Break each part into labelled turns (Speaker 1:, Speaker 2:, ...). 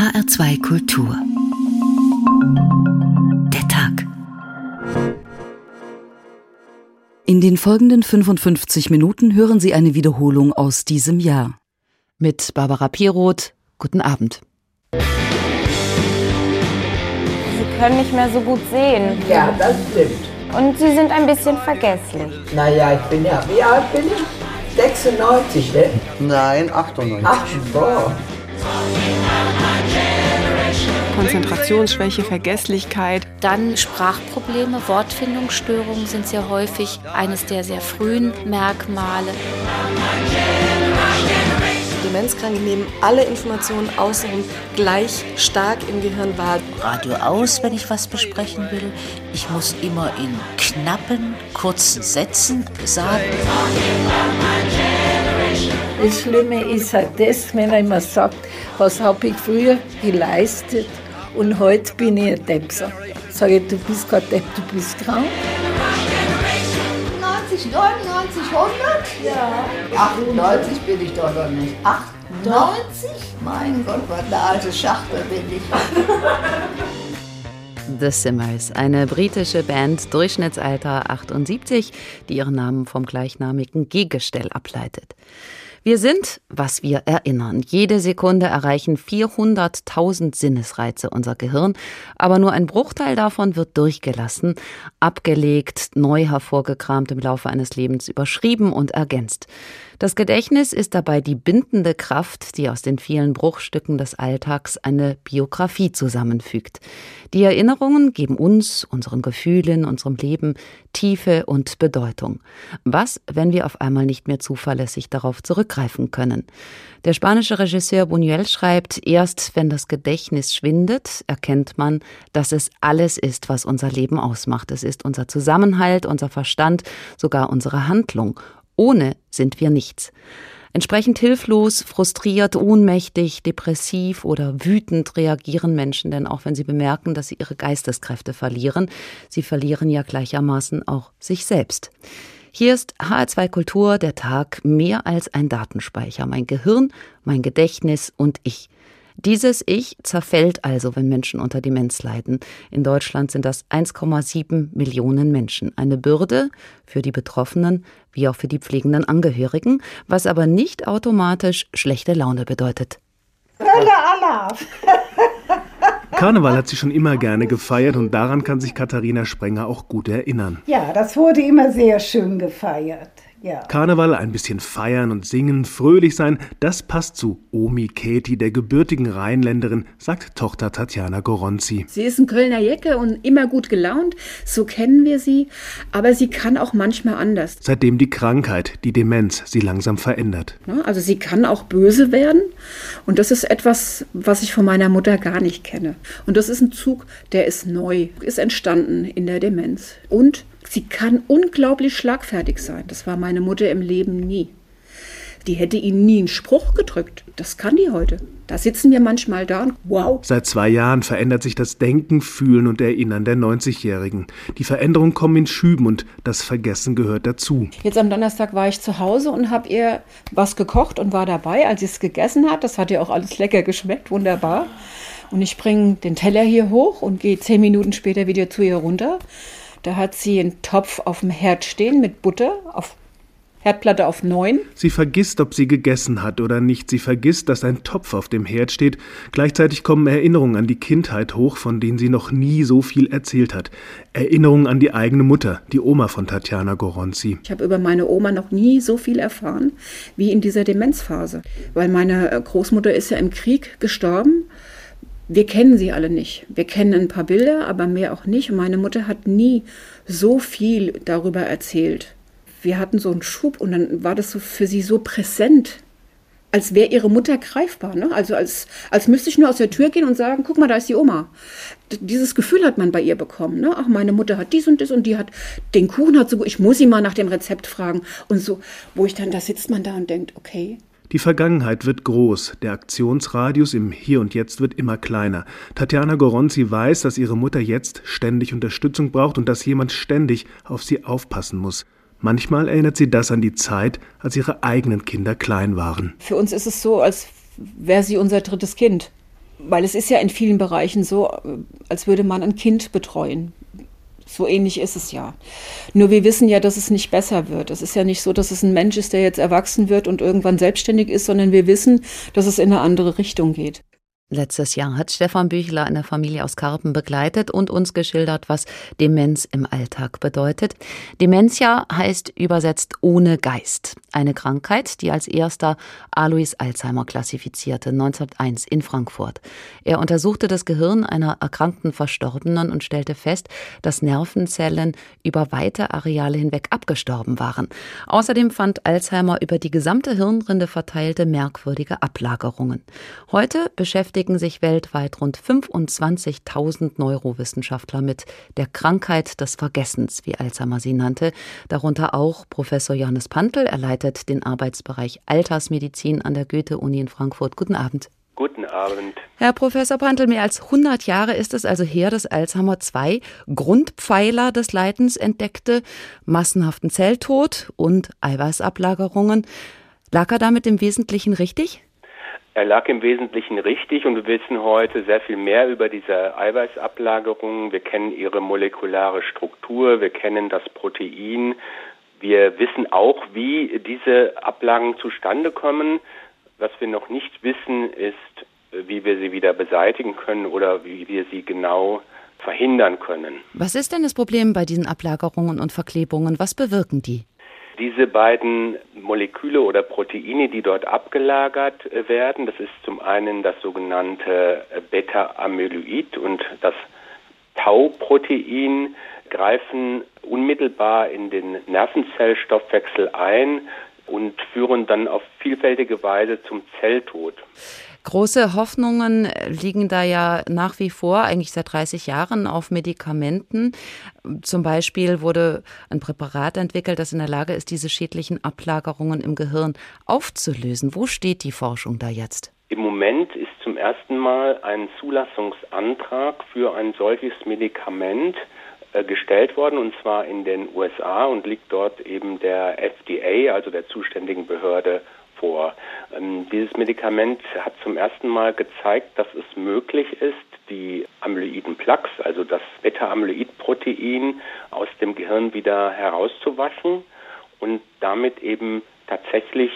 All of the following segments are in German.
Speaker 1: HR2 Kultur. Der Tag. In den folgenden 55 Minuten hören Sie eine Wiederholung aus diesem Jahr. Mit Barbara Piroth. Guten Abend.
Speaker 2: Sie können nicht mehr so gut sehen.
Speaker 3: Ja, das stimmt.
Speaker 2: Und Sie sind ein bisschen vergesslich.
Speaker 3: Naja, ich bin ja, wie alt bin ich? 96, ne?
Speaker 4: Nein, 98.
Speaker 3: Ach, boah.
Speaker 5: Konzentrationsschwäche, Vergesslichkeit.
Speaker 6: Dann Sprachprobleme, Wortfindungsstörungen sind sehr häufig eines der sehr frühen Merkmale.
Speaker 7: Demenzkranke nehmen alle Informationen außenrum gleich stark im Gehirn wahr.
Speaker 8: Radio aus, wenn ich was besprechen will. Ich muss immer in knappen, kurzen Sätzen sagen.
Speaker 9: Das Schlimme ist halt das, wenn er immer sagt, was habe ich früher geleistet und heute bin ich ein Deppser. Sage ich, du bist kein Depp, du bist krank.
Speaker 10: 90, 99, 100?
Speaker 11: Ja. 98 bin ich doch noch nicht. 98? Mein Gott, was eine alte Schachtel bin ich.
Speaker 1: The Simmers, eine britische Band, Durchschnittsalter 78, die ihren Namen vom gleichnamigen Gegestell ableitet. Wir sind, was wir erinnern. Jede Sekunde erreichen 400.000 Sinnesreize unser Gehirn, aber nur ein Bruchteil davon wird durchgelassen, abgelegt, neu hervorgekramt im Laufe eines Lebens überschrieben und ergänzt. Das Gedächtnis ist dabei die bindende Kraft, die aus den vielen Bruchstücken des Alltags eine Biografie zusammenfügt. Die Erinnerungen geben uns, unseren Gefühlen, unserem Leben Tiefe und Bedeutung. Was, wenn wir auf einmal nicht mehr zuverlässig darauf zurückgreifen können? Der spanische Regisseur Buñuel schreibt, erst wenn das Gedächtnis schwindet, erkennt man, dass es alles ist, was unser Leben ausmacht. Es ist unser Zusammenhalt, unser Verstand, sogar unsere Handlung. Ohne sind wir nichts. Entsprechend hilflos, frustriert, ohnmächtig, depressiv oder wütend reagieren Menschen denn auch, wenn sie bemerken, dass sie ihre Geisteskräfte verlieren. Sie verlieren ja gleichermaßen auch sich selbst. Hier ist HR2 Kultur, der Tag, mehr als ein Datenspeicher. Mein Gehirn, mein Gedächtnis und ich. Dieses Ich zerfällt also, wenn Menschen unter Demenz leiden. In Deutschland sind das 1,7 Millionen Menschen. Eine Bürde für die Betroffenen wie auch für die pflegenden Angehörigen, was aber nicht automatisch schlechte Laune bedeutet.
Speaker 9: Hölle Anna!
Speaker 12: Karneval hat sie schon immer gerne gefeiert und daran kann sich Katharina Sprenger auch gut erinnern.
Speaker 9: Ja, das wurde immer sehr schön gefeiert. Ja.
Speaker 12: Karneval, ein bisschen feiern und singen, fröhlich sein, das passt zu Omi Katie, der gebürtigen Rheinländerin, sagt Tochter Tatjana Goronzi.
Speaker 13: Sie ist ein Kölner Jecke und immer gut gelaunt, so kennen wir sie, aber sie kann auch manchmal anders.
Speaker 12: Seitdem die Krankheit, die Demenz, sie langsam verändert.
Speaker 13: Also sie kann auch böse werden und das ist etwas, was ich von meiner Mutter gar nicht kenne. Und das ist ein Zug, der ist neu, ist entstanden in der Demenz. Und Sie kann unglaublich schlagfertig sein. Das war meine Mutter im Leben nie. Die hätte ihnen nie einen Spruch gedrückt. Das kann die heute. Da sitzen wir manchmal da und wow.
Speaker 12: Seit zwei Jahren verändert sich das Denken, Fühlen und Erinnern der 90-Jährigen. Die Veränderungen kommen in Schüben und das Vergessen gehört dazu.
Speaker 13: Jetzt am Donnerstag war ich zu Hause und habe ihr was gekocht und war dabei, als sie es gegessen hat. Das hat ihr auch alles lecker geschmeckt, wunderbar. Und ich bringe den Teller hier hoch und gehe zehn Minuten später wieder zu ihr runter. Da hat sie einen Topf auf dem Herd stehen mit Butter, auf Herdplatte auf 9.
Speaker 12: Sie vergisst, ob sie gegessen hat oder nicht. Sie vergisst, dass ein Topf auf dem Herd steht. Gleichzeitig kommen Erinnerungen an die Kindheit hoch, von denen sie noch nie so viel erzählt hat. Erinnerungen an die eigene Mutter, die Oma von Tatjana Goronzi.
Speaker 13: Ich habe über meine Oma noch nie so viel erfahren wie in dieser Demenzphase. Weil meine Großmutter ist ja im Krieg gestorben wir kennen sie alle nicht. Wir kennen ein paar Bilder, aber mehr auch nicht. Meine Mutter hat nie so viel darüber erzählt. Wir hatten so einen Schub und dann war das so für sie so präsent, als wäre ihre Mutter greifbar. Ne? Also als, als müsste ich nur aus der Tür gehen und sagen, guck mal, da ist die Oma. Dieses Gefühl hat man bei ihr bekommen. Ne? Ach, meine Mutter hat dies und das und die hat den Kuchen hat so gut. Ich muss sie mal nach dem Rezept fragen. Und so, wo ich dann, da sitzt man da und denkt, okay,
Speaker 12: die Vergangenheit wird groß, der Aktionsradius im Hier und Jetzt wird immer kleiner. Tatjana Goronzi weiß, dass ihre Mutter jetzt ständig Unterstützung braucht und dass jemand ständig auf sie aufpassen muss. Manchmal erinnert sie das an die Zeit, als ihre eigenen Kinder klein waren.
Speaker 13: Für uns ist es so, als wäre sie unser drittes Kind. Weil es ist ja in vielen Bereichen so, als würde man ein Kind betreuen. So ähnlich ist es ja. Nur wir wissen ja, dass es nicht besser wird. Es ist ja nicht so, dass es ein Mensch ist, der jetzt erwachsen wird und irgendwann selbstständig ist, sondern wir wissen, dass es in eine andere Richtung geht.
Speaker 1: Letztes Jahr hat Stefan Büchler eine Familie aus Karpen begleitet und uns geschildert, was Demenz im Alltag bedeutet. Dementia heißt übersetzt ohne Geist. Eine Krankheit, die als erster Alois Alzheimer klassifizierte, 1901 in Frankfurt. Er untersuchte das Gehirn einer erkrankten Verstorbenen und stellte fest, dass Nervenzellen über weite Areale hinweg abgestorben waren. Außerdem fand Alzheimer über die gesamte Hirnrinde verteilte merkwürdige Ablagerungen. Heute beschäftigt beschäftigen sich weltweit rund 25.000 Neurowissenschaftler mit der Krankheit des Vergessens, wie Alzheimer sie nannte, darunter auch Professor Johannes Pantel. Er leitet den Arbeitsbereich Altersmedizin an der Goethe-Uni in Frankfurt. Guten Abend.
Speaker 4: Guten Abend.
Speaker 1: Herr Professor Pantel, mehr als 100 Jahre ist es also her, dass Alzheimer zwei Grundpfeiler des Leidens entdeckte, massenhaften Zelltod und Eiweißablagerungen. Lag er damit im Wesentlichen richtig?
Speaker 4: Er lag im Wesentlichen richtig und wir wissen heute sehr viel mehr über diese Eiweißablagerungen. Wir kennen ihre molekulare Struktur, wir kennen das Protein. Wir wissen auch, wie diese Ablagen zustande kommen. Was wir noch nicht wissen, ist, wie wir sie wieder beseitigen können oder wie wir sie genau verhindern können.
Speaker 1: Was ist denn das Problem bei diesen Ablagerungen und Verklebungen? Was bewirken die?
Speaker 4: Diese beiden Moleküle oder Proteine, die dort abgelagert äh, werden, das ist zum einen das sogenannte äh, Beta-Amyloid und das Tau-Protein, greifen unmittelbar in den Nervenzellstoffwechsel ein und führen dann auf vielfältige Weise zum Zelltod.
Speaker 1: Große Hoffnungen liegen da ja nach wie vor, eigentlich seit 30 Jahren, auf Medikamenten. Zum Beispiel wurde ein Präparat entwickelt, das in der Lage ist, diese schädlichen Ablagerungen im Gehirn aufzulösen. Wo steht die Forschung da jetzt?
Speaker 4: Im Moment ist zum ersten Mal ein Zulassungsantrag für ein solches Medikament äh, gestellt worden, und zwar in den USA und liegt dort eben der FDA, also der zuständigen Behörde, vor. Ähm, dieses Medikament hat zum ersten Mal gezeigt, dass es möglich ist, die amyloiden Plaques, also das Beta-Amyloid-Protein aus dem Gehirn wieder herauszuwaschen und damit eben tatsächlich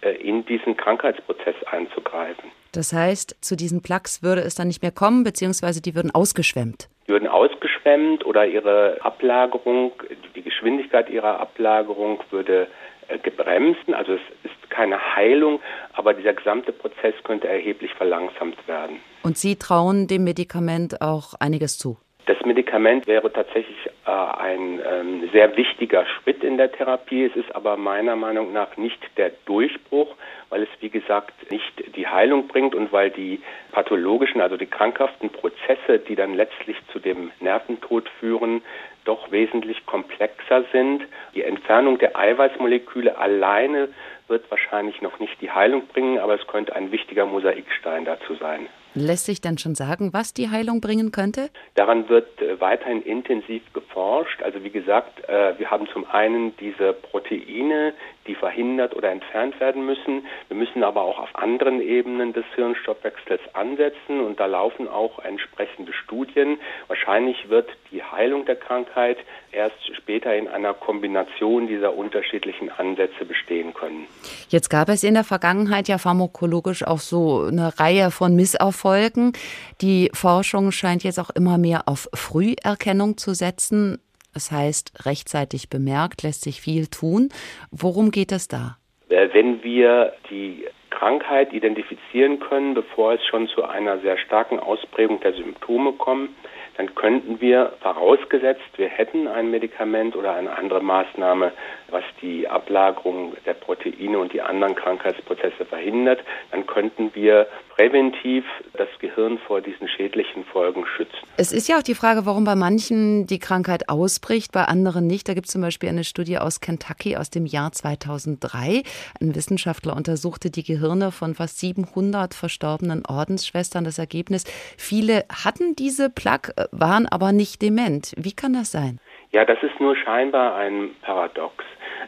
Speaker 4: äh, in diesen Krankheitsprozess einzugreifen.
Speaker 1: Das heißt, zu diesen Plaques würde es dann nicht mehr kommen, beziehungsweise die würden ausgeschwemmt.
Speaker 4: Die würden ausgeschwemmt oder ihre Ablagerung, die Geschwindigkeit ihrer Ablagerung würde äh, gebremst. Also es ist keine Heilung, aber dieser gesamte Prozess könnte erheblich verlangsamt werden.
Speaker 1: Und Sie trauen dem Medikament auch einiges zu?
Speaker 4: Das Medikament wäre tatsächlich äh, ein ähm, sehr wichtiger Schritt in der Therapie. Es ist aber meiner Meinung nach nicht der Durchbruch, weil es, wie gesagt, nicht die Heilung bringt und weil die pathologischen, also die krankhaften Prozesse, die dann letztlich zu dem Nerventod führen, doch wesentlich komplexer sind. Die Entfernung der Eiweißmoleküle alleine wird wahrscheinlich noch nicht die Heilung bringen, aber es könnte ein wichtiger Mosaikstein dazu sein.
Speaker 1: Lässt sich denn schon sagen, was die Heilung bringen könnte?
Speaker 4: Daran wird äh, weiterhin intensiv geforscht. Also wie gesagt, äh, wir haben zum einen diese Proteine, die verhindert oder entfernt werden müssen. Wir müssen aber auch auf anderen Ebenen des Hirnstoffwechsels ansetzen und da laufen auch entsprechende Studien. Wahrscheinlich wird die Heilung der Krankheit erst später in einer Kombination dieser unterschiedlichen Ansätze bestehen können.
Speaker 1: Jetzt gab es in der Vergangenheit ja pharmakologisch auch so eine Reihe von Misserfolgen. Die Forschung scheint jetzt auch immer mehr auf Früherkennung zu setzen. Das heißt, rechtzeitig bemerkt, lässt sich viel tun. Worum geht es da?
Speaker 4: Äh, wenn wir die Krankheit identifizieren können, bevor es schon zu einer sehr starken Ausprägung der Symptome kommt, dann könnten wir, vorausgesetzt, wir hätten ein Medikament oder eine andere Maßnahme, was die Ablagerung der Proteine und die anderen Krankheitsprozesse verhindert, dann könnten wir präventiv das Gehirn vor diesen schädlichen Folgen schützen.
Speaker 1: Es ist ja auch die Frage, warum bei manchen die Krankheit ausbricht, bei anderen nicht. Da gibt es zum Beispiel eine Studie aus Kentucky aus dem Jahr 2003. Ein Wissenschaftler untersuchte die Gehirne von fast 700 verstorbenen Ordensschwestern. Das Ergebnis, viele hatten diese Plaque, waren aber nicht dement. Wie kann das sein?
Speaker 4: Ja, das ist nur scheinbar ein Paradox.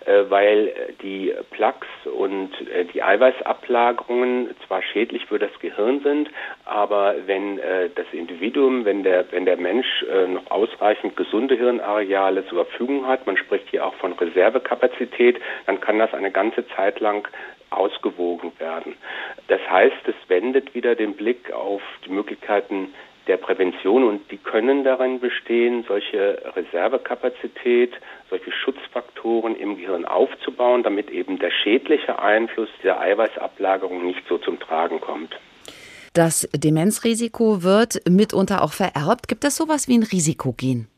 Speaker 4: äh, weil die Plaques und äh, die Eiweißablagerungen zwar schädlich für das Gehirn sind, aber wenn äh, das Individuum, wenn der, wenn der Mensch äh, noch ausreichend gesunde Hirnareale zur Verfügung hat, man spricht hier auch von Reservekapazität, dann kann das eine ganze Zeit lang ausgewogen werden. Das heißt, es wendet wieder den Blick auf die Möglichkeiten der Prävention und die können darin bestehen, solche Reservekapazität, solche Schutzfaktoren im Gehirn aufzubauen, damit eben der schädliche Einfluss dieser Eiweißablagerung nicht so zum Tragen kommt.
Speaker 1: Das Demenzrisiko wird mitunter auch vererbt. Gibt es sowas wie ein Risikogen?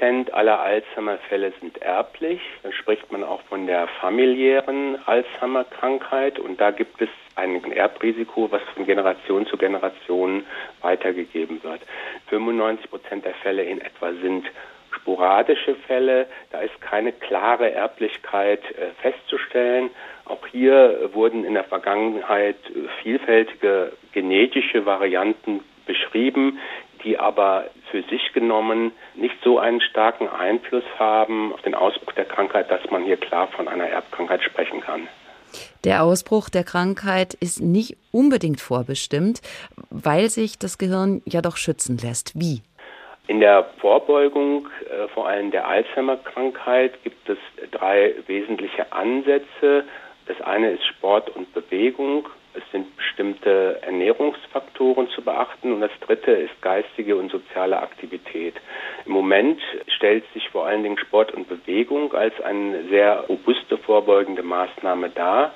Speaker 4: Prozent aller Alzheimer-Fälle sind erblich. Dann spricht man auch von der familiären Alzheimer-Krankheit. Und da gibt es ein Erbrisiko, was von Generation zu Generation weitergegeben wird. 95 Prozent der Fälle in etwa sind sporadische Fälle. Da ist keine klare Erblichkeit äh, festzustellen. Auch hier wurden in der Vergangenheit äh, vielfältige genetische Varianten beschrieben, die aber für sich genommen nicht so einen starken Einfluss haben auf den Ausbruch der Krankheit, dass man hier klar von einer Erbkrankheit sprechen kann.
Speaker 1: Der Ausbruch der Krankheit ist nicht unbedingt vorbestimmt, weil sich das Gehirn ja doch schützen lässt. Wie?
Speaker 4: In der Vorbeugung, äh, vor allem der Alzheimer-Krankheit, gibt es drei wesentliche Ansätze. Das eine ist Sport und Bewegung, es sind bestimmte Ernährungsfaktoren zu beachten und das dritte ist geistige und soziale Aktivität. Im Moment stellt sich vor allen Dingen Sport und Bewegung als eine sehr robuste vorbeugende Maßnahme dar.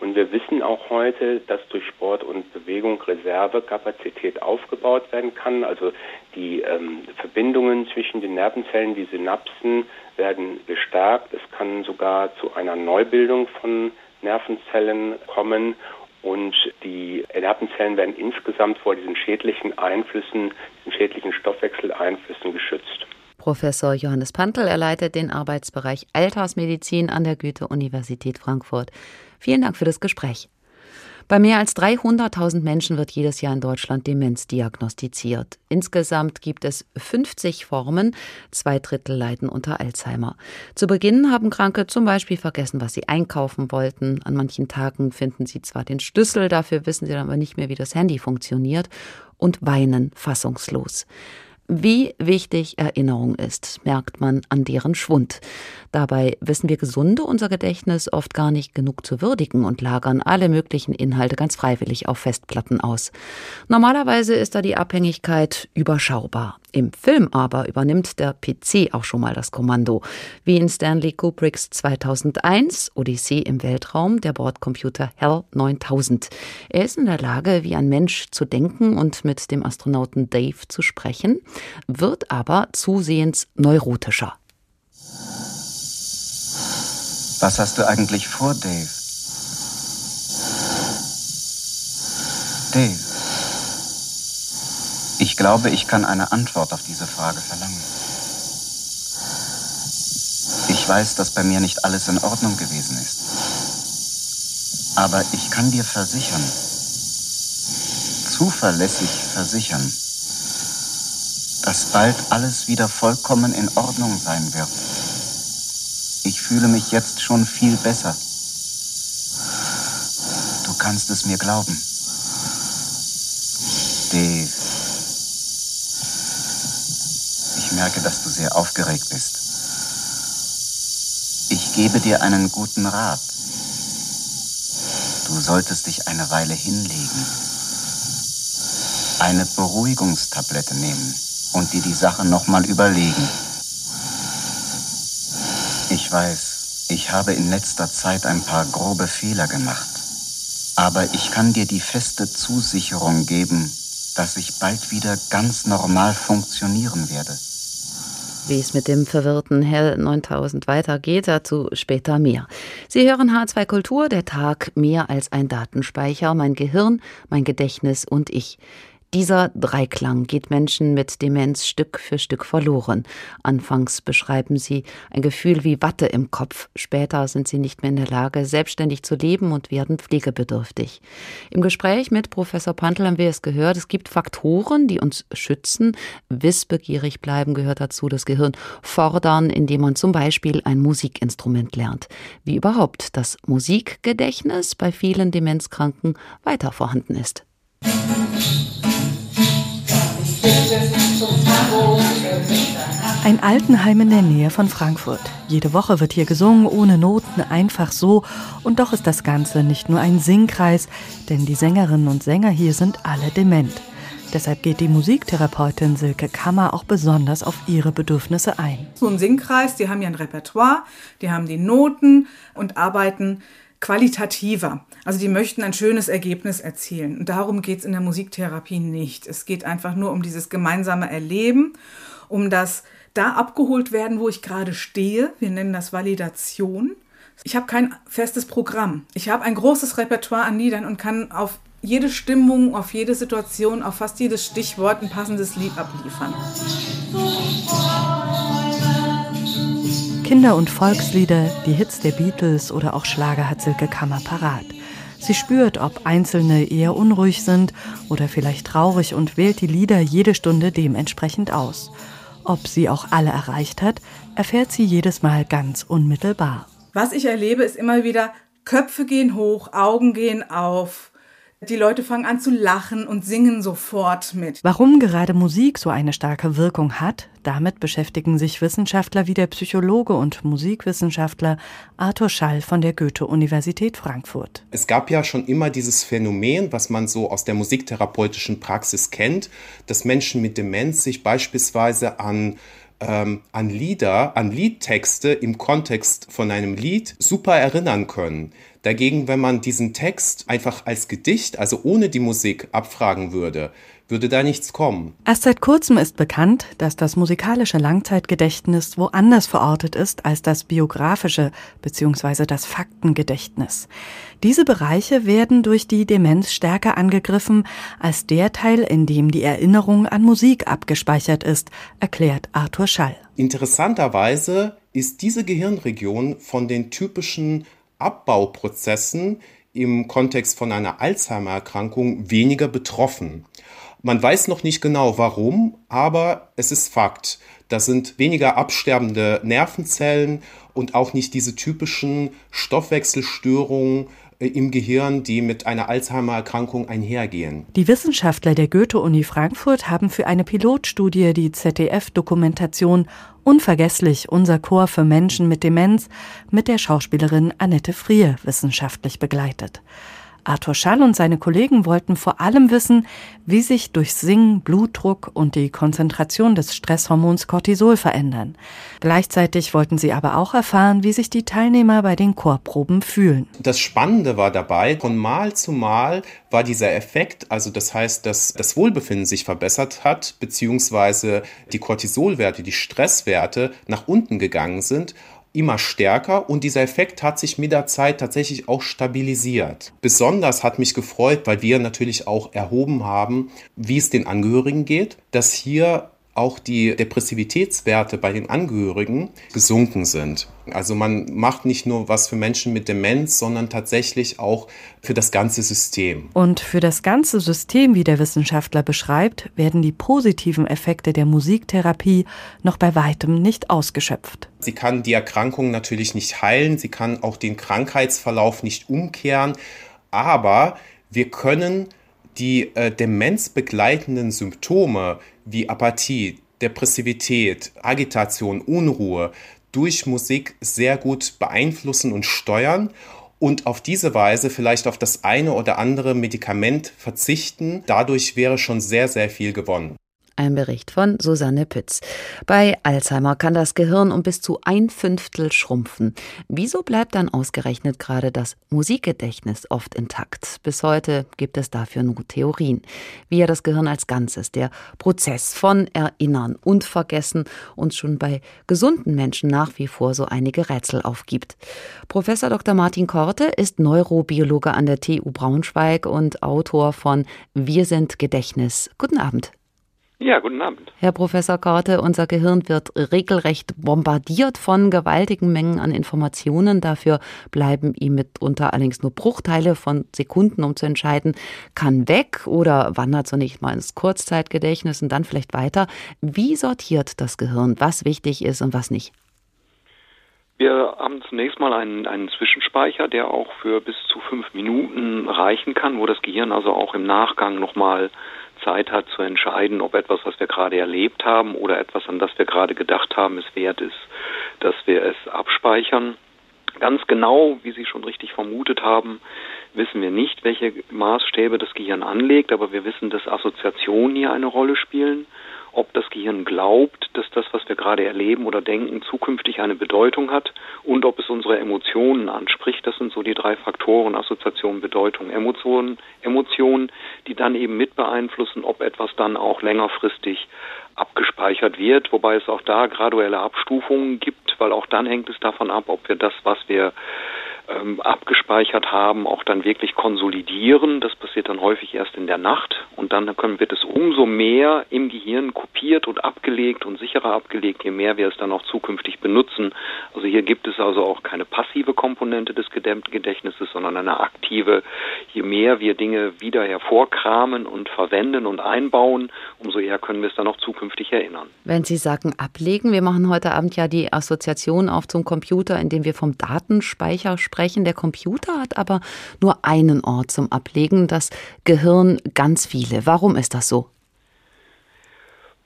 Speaker 4: Und wir wissen auch heute, dass durch Sport und Bewegung Reservekapazität aufgebaut werden kann. Also die ähm, Verbindungen zwischen den Nervenzellen, die Synapsen werden gestärkt. Es kann sogar zu einer Neubildung von Nervenzellen kommen und die Nervenzellen werden insgesamt vor diesen schädlichen Einflüssen, diesen schädlichen Stoffwechseleinflüssen geschützt.
Speaker 1: Professor Johannes Pantel, er leitet den Arbeitsbereich Altersmedizin an der Goethe-Universität Frankfurt. Vielen Dank für das Gespräch. Bei mehr als 300.000 Menschen wird jedes Jahr in Deutschland Demenz diagnostiziert. Insgesamt gibt es 50 Formen, zwei Drittel leiden unter Alzheimer. Zu Beginn haben Kranke zum Beispiel vergessen, was sie einkaufen wollten. An manchen Tagen finden sie zwar den Schlüssel, dafür wissen sie dann aber nicht mehr, wie das Handy funktioniert und weinen fassungslos. Wie wichtig Erinnerung ist, merkt man an deren Schwund. Dabei wissen wir Gesunde unser Gedächtnis oft gar nicht genug zu würdigen und lagern alle möglichen Inhalte ganz freiwillig auf Festplatten aus. Normalerweise ist da die Abhängigkeit überschaubar. Im Film aber übernimmt der PC auch schon mal das Kommando, wie in Stanley Kubricks 2001 Odyssee im Weltraum der Bordcomputer HAL 9000. Er ist in der Lage, wie ein Mensch zu denken und mit dem Astronauten Dave zu sprechen, wird aber zusehends neurotischer.
Speaker 5: Was hast du eigentlich vor, Dave? Dave. Ich glaube, ich kann eine Antwort auf diese Frage verlangen. Ich weiß, dass bei mir nicht alles in Ordnung gewesen ist. Aber ich kann dir versichern, zuverlässig versichern, dass bald alles wieder vollkommen in Ordnung sein wird. Ich fühle mich jetzt schon viel besser. Du kannst es mir glauben. Dave. Ich merke, dass du sehr aufgeregt bist. Ich gebe dir einen guten Rat. Du solltest dich eine Weile hinlegen. Eine Beruhigungstablette nehmen und dir die Sache nochmal überlegen. Ich weiß, ich habe in letzter Zeit ein paar grobe Fehler gemacht. Aber ich kann dir die feste Zusicherung geben, dass ich bald wieder ganz normal funktionieren werde.
Speaker 1: Wie es mit dem verwirrten Hell 9000 weitergeht, dazu später mehr. Sie hören H2 Kultur, der Tag mehr als ein Datenspeicher, mein Gehirn, mein Gedächtnis und ich. Dieser Dreiklang geht Menschen mit Demenz Stück für Stück verloren. Anfangs beschreiben sie ein Gefühl wie Watte im Kopf. Später sind sie nicht mehr in der Lage, selbstständig zu leben und werden pflegebedürftig. Im Gespräch mit Professor Pantel haben wir es gehört, es gibt Faktoren, die uns schützen. Wissbegierig bleiben gehört dazu, das Gehirn fordern, indem man zum Beispiel ein Musikinstrument lernt. Wie überhaupt das Musikgedächtnis bei vielen Demenzkranken weiter vorhanden ist.
Speaker 14: Ein Altenheim in der Nähe von Frankfurt. Jede Woche wird hier gesungen, ohne Noten, einfach so. Und doch ist das Ganze nicht nur ein Singkreis, denn die Sängerinnen und Sänger hier sind alle dement. Deshalb geht die Musiktherapeutin Silke Kammer auch besonders auf ihre Bedürfnisse ein.
Speaker 15: So ein Singkreis, die haben ja ein Repertoire, die haben die Noten und arbeiten qualitativer. Also die möchten ein schönes Ergebnis erzielen. Und darum geht es in der Musiktherapie nicht. Es geht einfach nur um dieses gemeinsame Erleben, um das da abgeholt werden, wo ich gerade stehe. Wir nennen das Validation. Ich habe kein festes Programm. Ich habe ein großes Repertoire an Liedern und kann auf jede Stimmung, auf jede Situation, auf fast jedes Stichwort ein passendes Lied abliefern.
Speaker 14: Kinder- und Volkslieder, die Hits der Beatles oder auch Schlager hat Silke Kammer parat. Sie spürt, ob einzelne eher unruhig sind oder vielleicht traurig und wählt die Lieder jede Stunde dementsprechend aus. Ob sie auch alle erreicht hat, erfährt sie jedes Mal ganz unmittelbar.
Speaker 15: Was ich erlebe, ist immer wieder, Köpfe gehen hoch, Augen gehen auf, die Leute fangen an zu lachen und singen sofort mit.
Speaker 14: Warum gerade Musik so eine starke Wirkung hat, damit beschäftigen sich Wissenschaftler wie der Psychologe und Musikwissenschaftler Arthur Schall von der Goethe-Universität Frankfurt.
Speaker 16: Es gab ja schon immer dieses Phänomen, was man so aus der musiktherapeutischen Praxis kennt, dass Menschen mit Demenz sich beispielsweise an ähm, an Lieder, an Liedtexte im Kontext von einem Lied super erinnern können. Dagegen, wenn man diesen Text einfach als Gedicht, also ohne die Musik, abfragen würde, würde da nichts kommen.
Speaker 14: Erst seit kurzem ist bekannt, dass das musikalische Langzeitgedächtnis woanders verortet ist als das biografische bzw. das Faktengedächtnis. Diese Bereiche werden durch die Demenz stärker angegriffen als der Teil, in dem die Erinnerung an Musik abgespeichert ist, erklärt Arthur Schall.
Speaker 16: Interessanterweise ist diese Gehirnregion von den typischen Abbauprozessen im Kontext von einer Alzheimer-Erkrankung weniger betroffen. Man weiß noch nicht genau warum, aber es ist Fakt. Das sind weniger absterbende Nervenzellen und auch nicht diese typischen Stoffwechselstörungen, äh, im Gehirn, die mit einer Alzheimer-Erkrankung einhergehen.
Speaker 14: Die Wissenschaftler der Goethe-Uni Frankfurt haben für eine Pilotstudie die ZDF-Dokumentation Unvergesslich unser Chor für Menschen mit Demenz mit der Schauspielerin Annette Frier wissenschaftlich begleitet. Arthur Schall und seine Kollegen wollten vor allem wissen, wie sich durch Singen Blutdruck und die Konzentration des Stresshormons Cortisol verändern. Gleichzeitig wollten sie aber auch erfahren, wie sich die Teilnehmer bei den Chorproben fühlen.
Speaker 16: Das Spannende war dabei, von Mal zu Mal war dieser Effekt, also das heißt, dass das Wohlbefinden sich verbessert hat, beziehungsweise die Cortisolwerte, die Stresswerte nach unten gegangen sind immer stärker und dieser Effekt hat sich mit der Zeit tatsächlich auch stabilisiert. Besonders hat mich gefreut, weil wir natürlich auch erhoben haben, wie es den Angehörigen geht, dass hier auch die Depressivitätswerte bei den Angehörigen gesunken sind. Also man macht nicht nur was für Menschen mit Demenz, sondern tatsächlich auch für das ganze System.
Speaker 14: Und für das ganze System, wie der Wissenschaftler beschreibt, werden die positiven Effekte der Musiktherapie noch bei weitem nicht ausgeschöpft.
Speaker 16: Sie kann die Erkrankung natürlich nicht heilen, sie kann auch den Krankheitsverlauf nicht umkehren, aber wir können die äh, Demenz begleitenden Symptome wie Apathie, Depressivität, Agitation, Unruhe durch Musik sehr gut beeinflussen und steuern und auf diese Weise vielleicht auf das eine oder andere Medikament verzichten. Dadurch wäre schon sehr, sehr viel gewonnen.
Speaker 1: Ein Bericht von Susanne Pütz. Bei Alzheimer kann das Gehirn um bis zu ein Fünftel schrumpfen. Wieso bleibt dann ausgerechnet gerade das Musikgedächtnis oft intakt? Bis heute gibt es dafür nur Theorien. Wie ja das Gehirn als Ganzes, der Prozess von Erinnern und Vergessen uns schon bei gesunden Menschen nach wie vor so einige Rätsel aufgibt. Professor Dr. Martin Korte ist Neurobiologe an der TU Braunschweig und Autor von Wir sind Gedächtnis. Guten Abend.
Speaker 17: Ja, guten Abend.
Speaker 1: Herr Professor Korte, unser Gehirn wird regelrecht bombardiert von gewaltigen Mengen an Informationen. Dafür bleiben ihm mitunter allerdings nur Bruchteile von Sekunden, um zu entscheiden, kann weg oder wandert zunächst mal ins Kurzzeitgedächtnis und dann vielleicht weiter. Wie sortiert das Gehirn, was wichtig ist und was nicht?
Speaker 17: Wir haben zunächst mal einen, einen Zwischenspeicher, der auch für bis zu fünf Minuten reichen kann, wo das Gehirn also auch im Nachgang nochmal Zeit hat zu entscheiden, ob etwas, was wir gerade erlebt haben oder etwas, an das wir gerade gedacht haben, es wert ist, dass wir es abspeichern. Ganz genau, wie Sie schon richtig vermutet haben, wissen wir nicht, welche Maßstäbe das Gehirn anlegt, aber wir wissen, dass Assoziationen hier eine Rolle spielen ob das Gehirn glaubt, dass das, was wir gerade erleben oder denken, zukünftig eine Bedeutung hat und ob es unsere Emotionen anspricht. Das sind so die drei Faktoren, Assoziation, Bedeutung, Emotionen, Emotionen, die dann eben mit beeinflussen, ob etwas dann auch längerfristig abgespeichert wird, wobei es auch da graduelle Abstufungen gibt, weil auch dann hängt es davon ab, ob wir das, was wir ähm, abgespeichert haben, auch dann wirklich konsolidieren. Das passiert dann häufig erst in der Nacht und dann können, wird es umso mehr im Gehirn kopiert und abgelegt und sicherer abgelegt, je mehr wir es dann auch zukünftig benutzen. Also hier gibt es also auch keine passive Komponente des Gedächtnisses, sondern eine aktive. Je mehr wir Dinge wieder hervorkramen und verwenden und einbauen, umso eher können wir es dann auch zukünftig erinnern.
Speaker 1: Wenn Sie sagen ablegen, wir machen heute Abend ja die Assoziation auf zum Computer, indem wir vom Datenspeicher sprechen sprechen. Der Computer hat aber nur einen Ort zum Ablegen, das Gehirn ganz viele. Warum ist das so?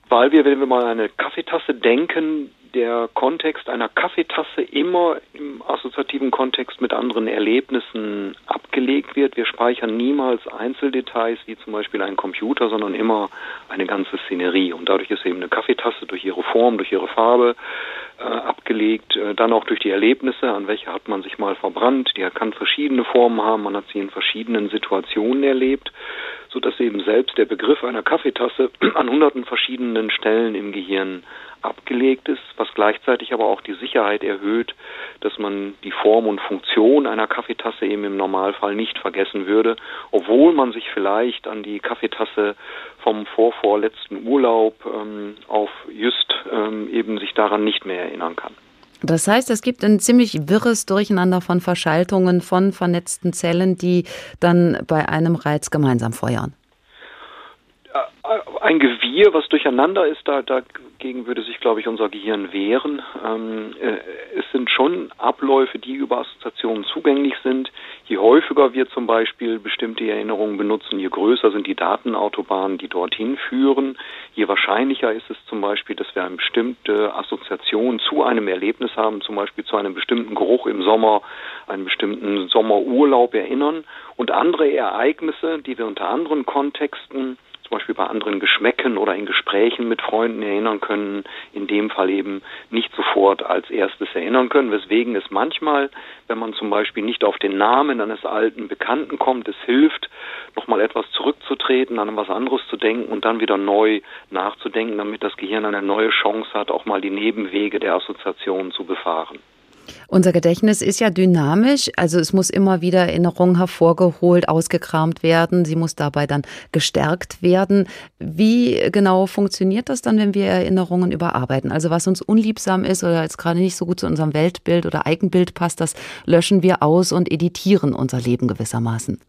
Speaker 17: Weil wir, wenn wir mal eine Kaffeetasse denken, der Kontext einer Kaffeetasse immer im assoziativen Kontext mit anderen Erlebnissen abgelegt wird. Wir speichern niemals Einzeldetails wie zum Beispiel ein Computer, sondern immer eine ganze Szenerie. Und dadurch ist eben eine Kaffeetasse durch ihre Form, durch ihre Farbe äh, abgelegt, äh, dann auch durch die Erlebnisse, an welche hat man sich mal verbrannt. Die kann verschiedene Formen haben, man hat sie in verschiedenen Situationen erlebt, so dass eben selbst der Begriff einer Kaffeetasse an hunderten verschiedenen Stellen im Gehirn abgelegt ist, was gleichzeitig aber auch die Sicherheit erhöht, dass man die Form und Funktion einer Kaffeetasse eben im Normalfall nicht vergessen würde, obwohl man sich vielleicht an die Kaffeetasse vom vorvorletzten Urlaub ähm, auf Just ähm, eben sich daran nicht mehr erinnern kann.
Speaker 1: Das heißt, es gibt ein ziemlich wirres Durcheinander von Verschaltungen von vernetzten Zellen, die dann bei einem Reiz gemeinsam feuern.
Speaker 17: Ein Gewirr, was durcheinander ist, da, dagegen würde sich, glaube ich, unser Gehirn wehren. Ähm, äh, es sind schon Abläufe, die über Assoziationen zugänglich sind. Je häufiger wir zum Beispiel bestimmte Erinnerungen benutzen, je größer sind die Datenautobahnen, die dorthin führen, je wahrscheinlicher ist es zum Beispiel, dass wir eine bestimmte Assoziation zu einem Erlebnis haben, zum Beispiel zu einem bestimmten Geruch im Sommer, einen bestimmten Sommerurlaub erinnern und andere Ereignisse, die wir unter anderen Kontexten zum Beispiel bei anderen Geschmäcken oder in Gesprächen mit Freunden erinnern können, in dem Fall eben nicht sofort als erstes erinnern können, weswegen es manchmal, wenn man zum Beispiel nicht auf den Namen eines alten Bekannten kommt, es hilft, nochmal etwas zurückzutreten, an was anderes zu denken und dann wieder neu nachzudenken, damit das Gehirn eine neue Chance hat, auch mal die Nebenwege der Assoziation zu befahren.
Speaker 1: Unser Gedächtnis ist ja dynamisch, also es muss immer wieder Erinnerung hervorgeholt, ausgekramt werden, sie muss dabei dann gestärkt werden. Wie genau funktioniert das dann, wenn wir Erinnerungen überarbeiten? Also was uns unliebsam ist oder jetzt gerade nicht so gut zu unserem Weltbild oder Eigenbild passt, das löschen wir aus und editieren unser Leben gewissermaßen.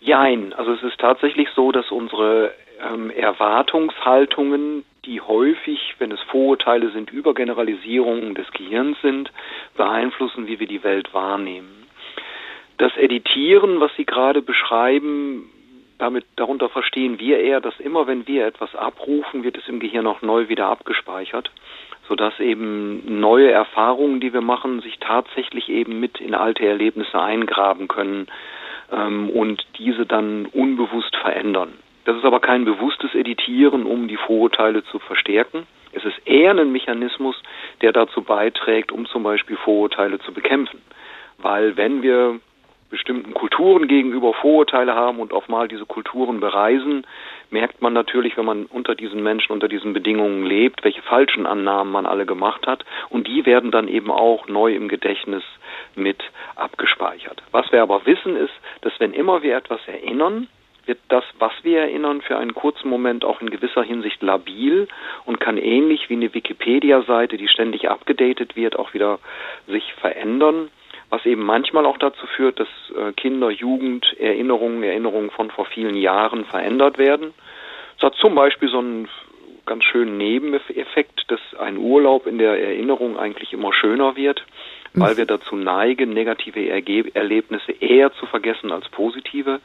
Speaker 17: Jein, also es ist tatsächlich so, dass unsere ähm, Erwartungshaltungen die häufig, wenn es Vorurteile sind, Übergeneralisierungen des Gehirns sind, beeinflussen, wie wir die Welt wahrnehmen. Das Editieren, was Sie gerade beschreiben, damit darunter verstehen wir eher, dass immer wenn wir etwas abrufen, wird es im Gehirn auch neu wieder abgespeichert, sodass eben neue Erfahrungen, die wir machen, sich tatsächlich eben mit in alte Erlebnisse eingraben können ähm, und diese dann unbewusst verändern. Das ist aber kein bewusstes Editieren, um die Vorurteile zu verstärken. Es ist eher ein Mechanismus, der dazu beiträgt, um zum Beispiel Vorurteile zu bekämpfen. Weil wenn wir bestimmten Kulturen gegenüber Vorurteile haben und auch mal diese Kulturen bereisen, merkt man natürlich, wenn man unter diesen Menschen, unter diesen Bedingungen lebt, welche falschen Annahmen man alle gemacht hat. Und die werden dann eben auch neu im Gedächtnis mit abgespeichert. Was wir aber wissen ist, dass wenn immer wir etwas erinnern, wird das, was wir erinnern, für einen kurzen Moment auch in gewisser Hinsicht labil und kann ähnlich wie eine Wikipedia-Seite, die ständig abgedatet wird, auch wieder sich verändern was eben manchmal auch dazu führt, dass äh, Kinder, Jugend, Erinnerungen, Erinnerungen von vor vielen Jahren verändert werden. Es hat zum Beispiel so einen ganz schönen Nebeneffekt, dass ein Urlaub in der Erinnerung eigentlich immer schöner wird weil wir dazu neigen, negative Erge Erlebnisse eher zu vergessen als positive.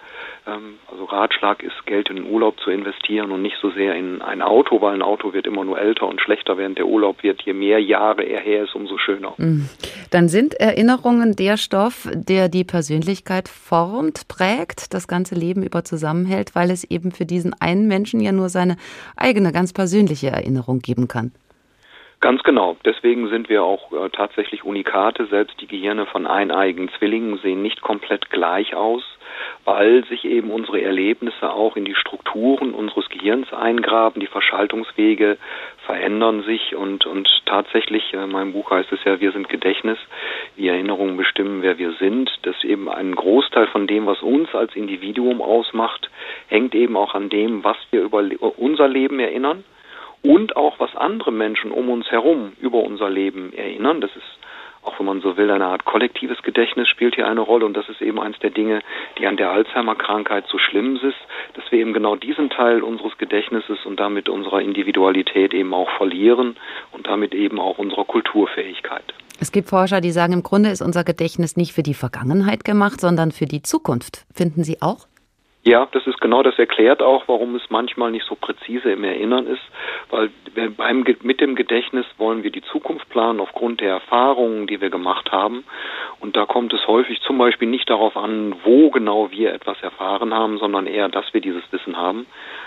Speaker 17: Ähm, also Ratschlag ist, Geld in den Urlaub zu investieren und nicht so sehr in ein Auto, weil ein Auto wird immer nur älter und schlechter, während der Urlaub wird. Je mehr Jahre er her ist, umso schöner. Mhm.
Speaker 1: Dann sind Erinnerungen der Stoff, der die Persönlichkeit formt, prägt, das ganze Leben über zusammenhält, weil es eben für diesen einen Menschen ja nur seine eigene, ganz persönliche Erinnerung geben kann.
Speaker 17: Ganz genau. Deswegen sind wir auch äh, tatsächlich Unikate. Selbst die Gehirne von eineigen Zwillingen sehen nicht komplett gleich aus, weil sich eben unsere Erlebnisse auch in die Strukturen unseres Gehirns eingraben. Die Verschaltungswege verändern sich und, und tatsächlich, äh, in meinem Buch heißt es ja, wir sind Gedächtnis. Die Erinnerungen bestimmen, wer wir sind. Das eben ein Großteil von dem, was uns als Individuum ausmacht, hängt eben auch an dem, was wir über unser Leben erinnern und auch was andere Menschen um uns herum über unser Leben erinnern. Das ist auch wenn man so will, eine Art kollektives Gedächtnis spielt hier eine Rolle und das ist eben eins der Dinge, die an der Alzheimer-Krankheit so schlimm ist, dass wir eben genau diesen Teil unseres Gedächtnisses und damit unserer Individualität eben auch verlieren und damit eben auch unserer Kulturfähigkeit.
Speaker 1: Es gibt Forscher, die sagen, im Grunde ist unser Gedächtnis nicht für die Vergangenheit gemacht, sondern für die Zukunft. Finden Sie auch?
Speaker 17: Ja, das ist genau das erklärt auch, warum es manchmal nicht so präzise im Erinnern ist, weil beim, mit dem Gedächtnis wollen wir die Zukunft planen aufgrund der Erfahrungen, die wir gemacht haben. Und da kommt es häufig zum Beispiel nicht darauf an, wo genau wir etwas erfahren haben, sondern eher, dass wir dieses Wissen haben.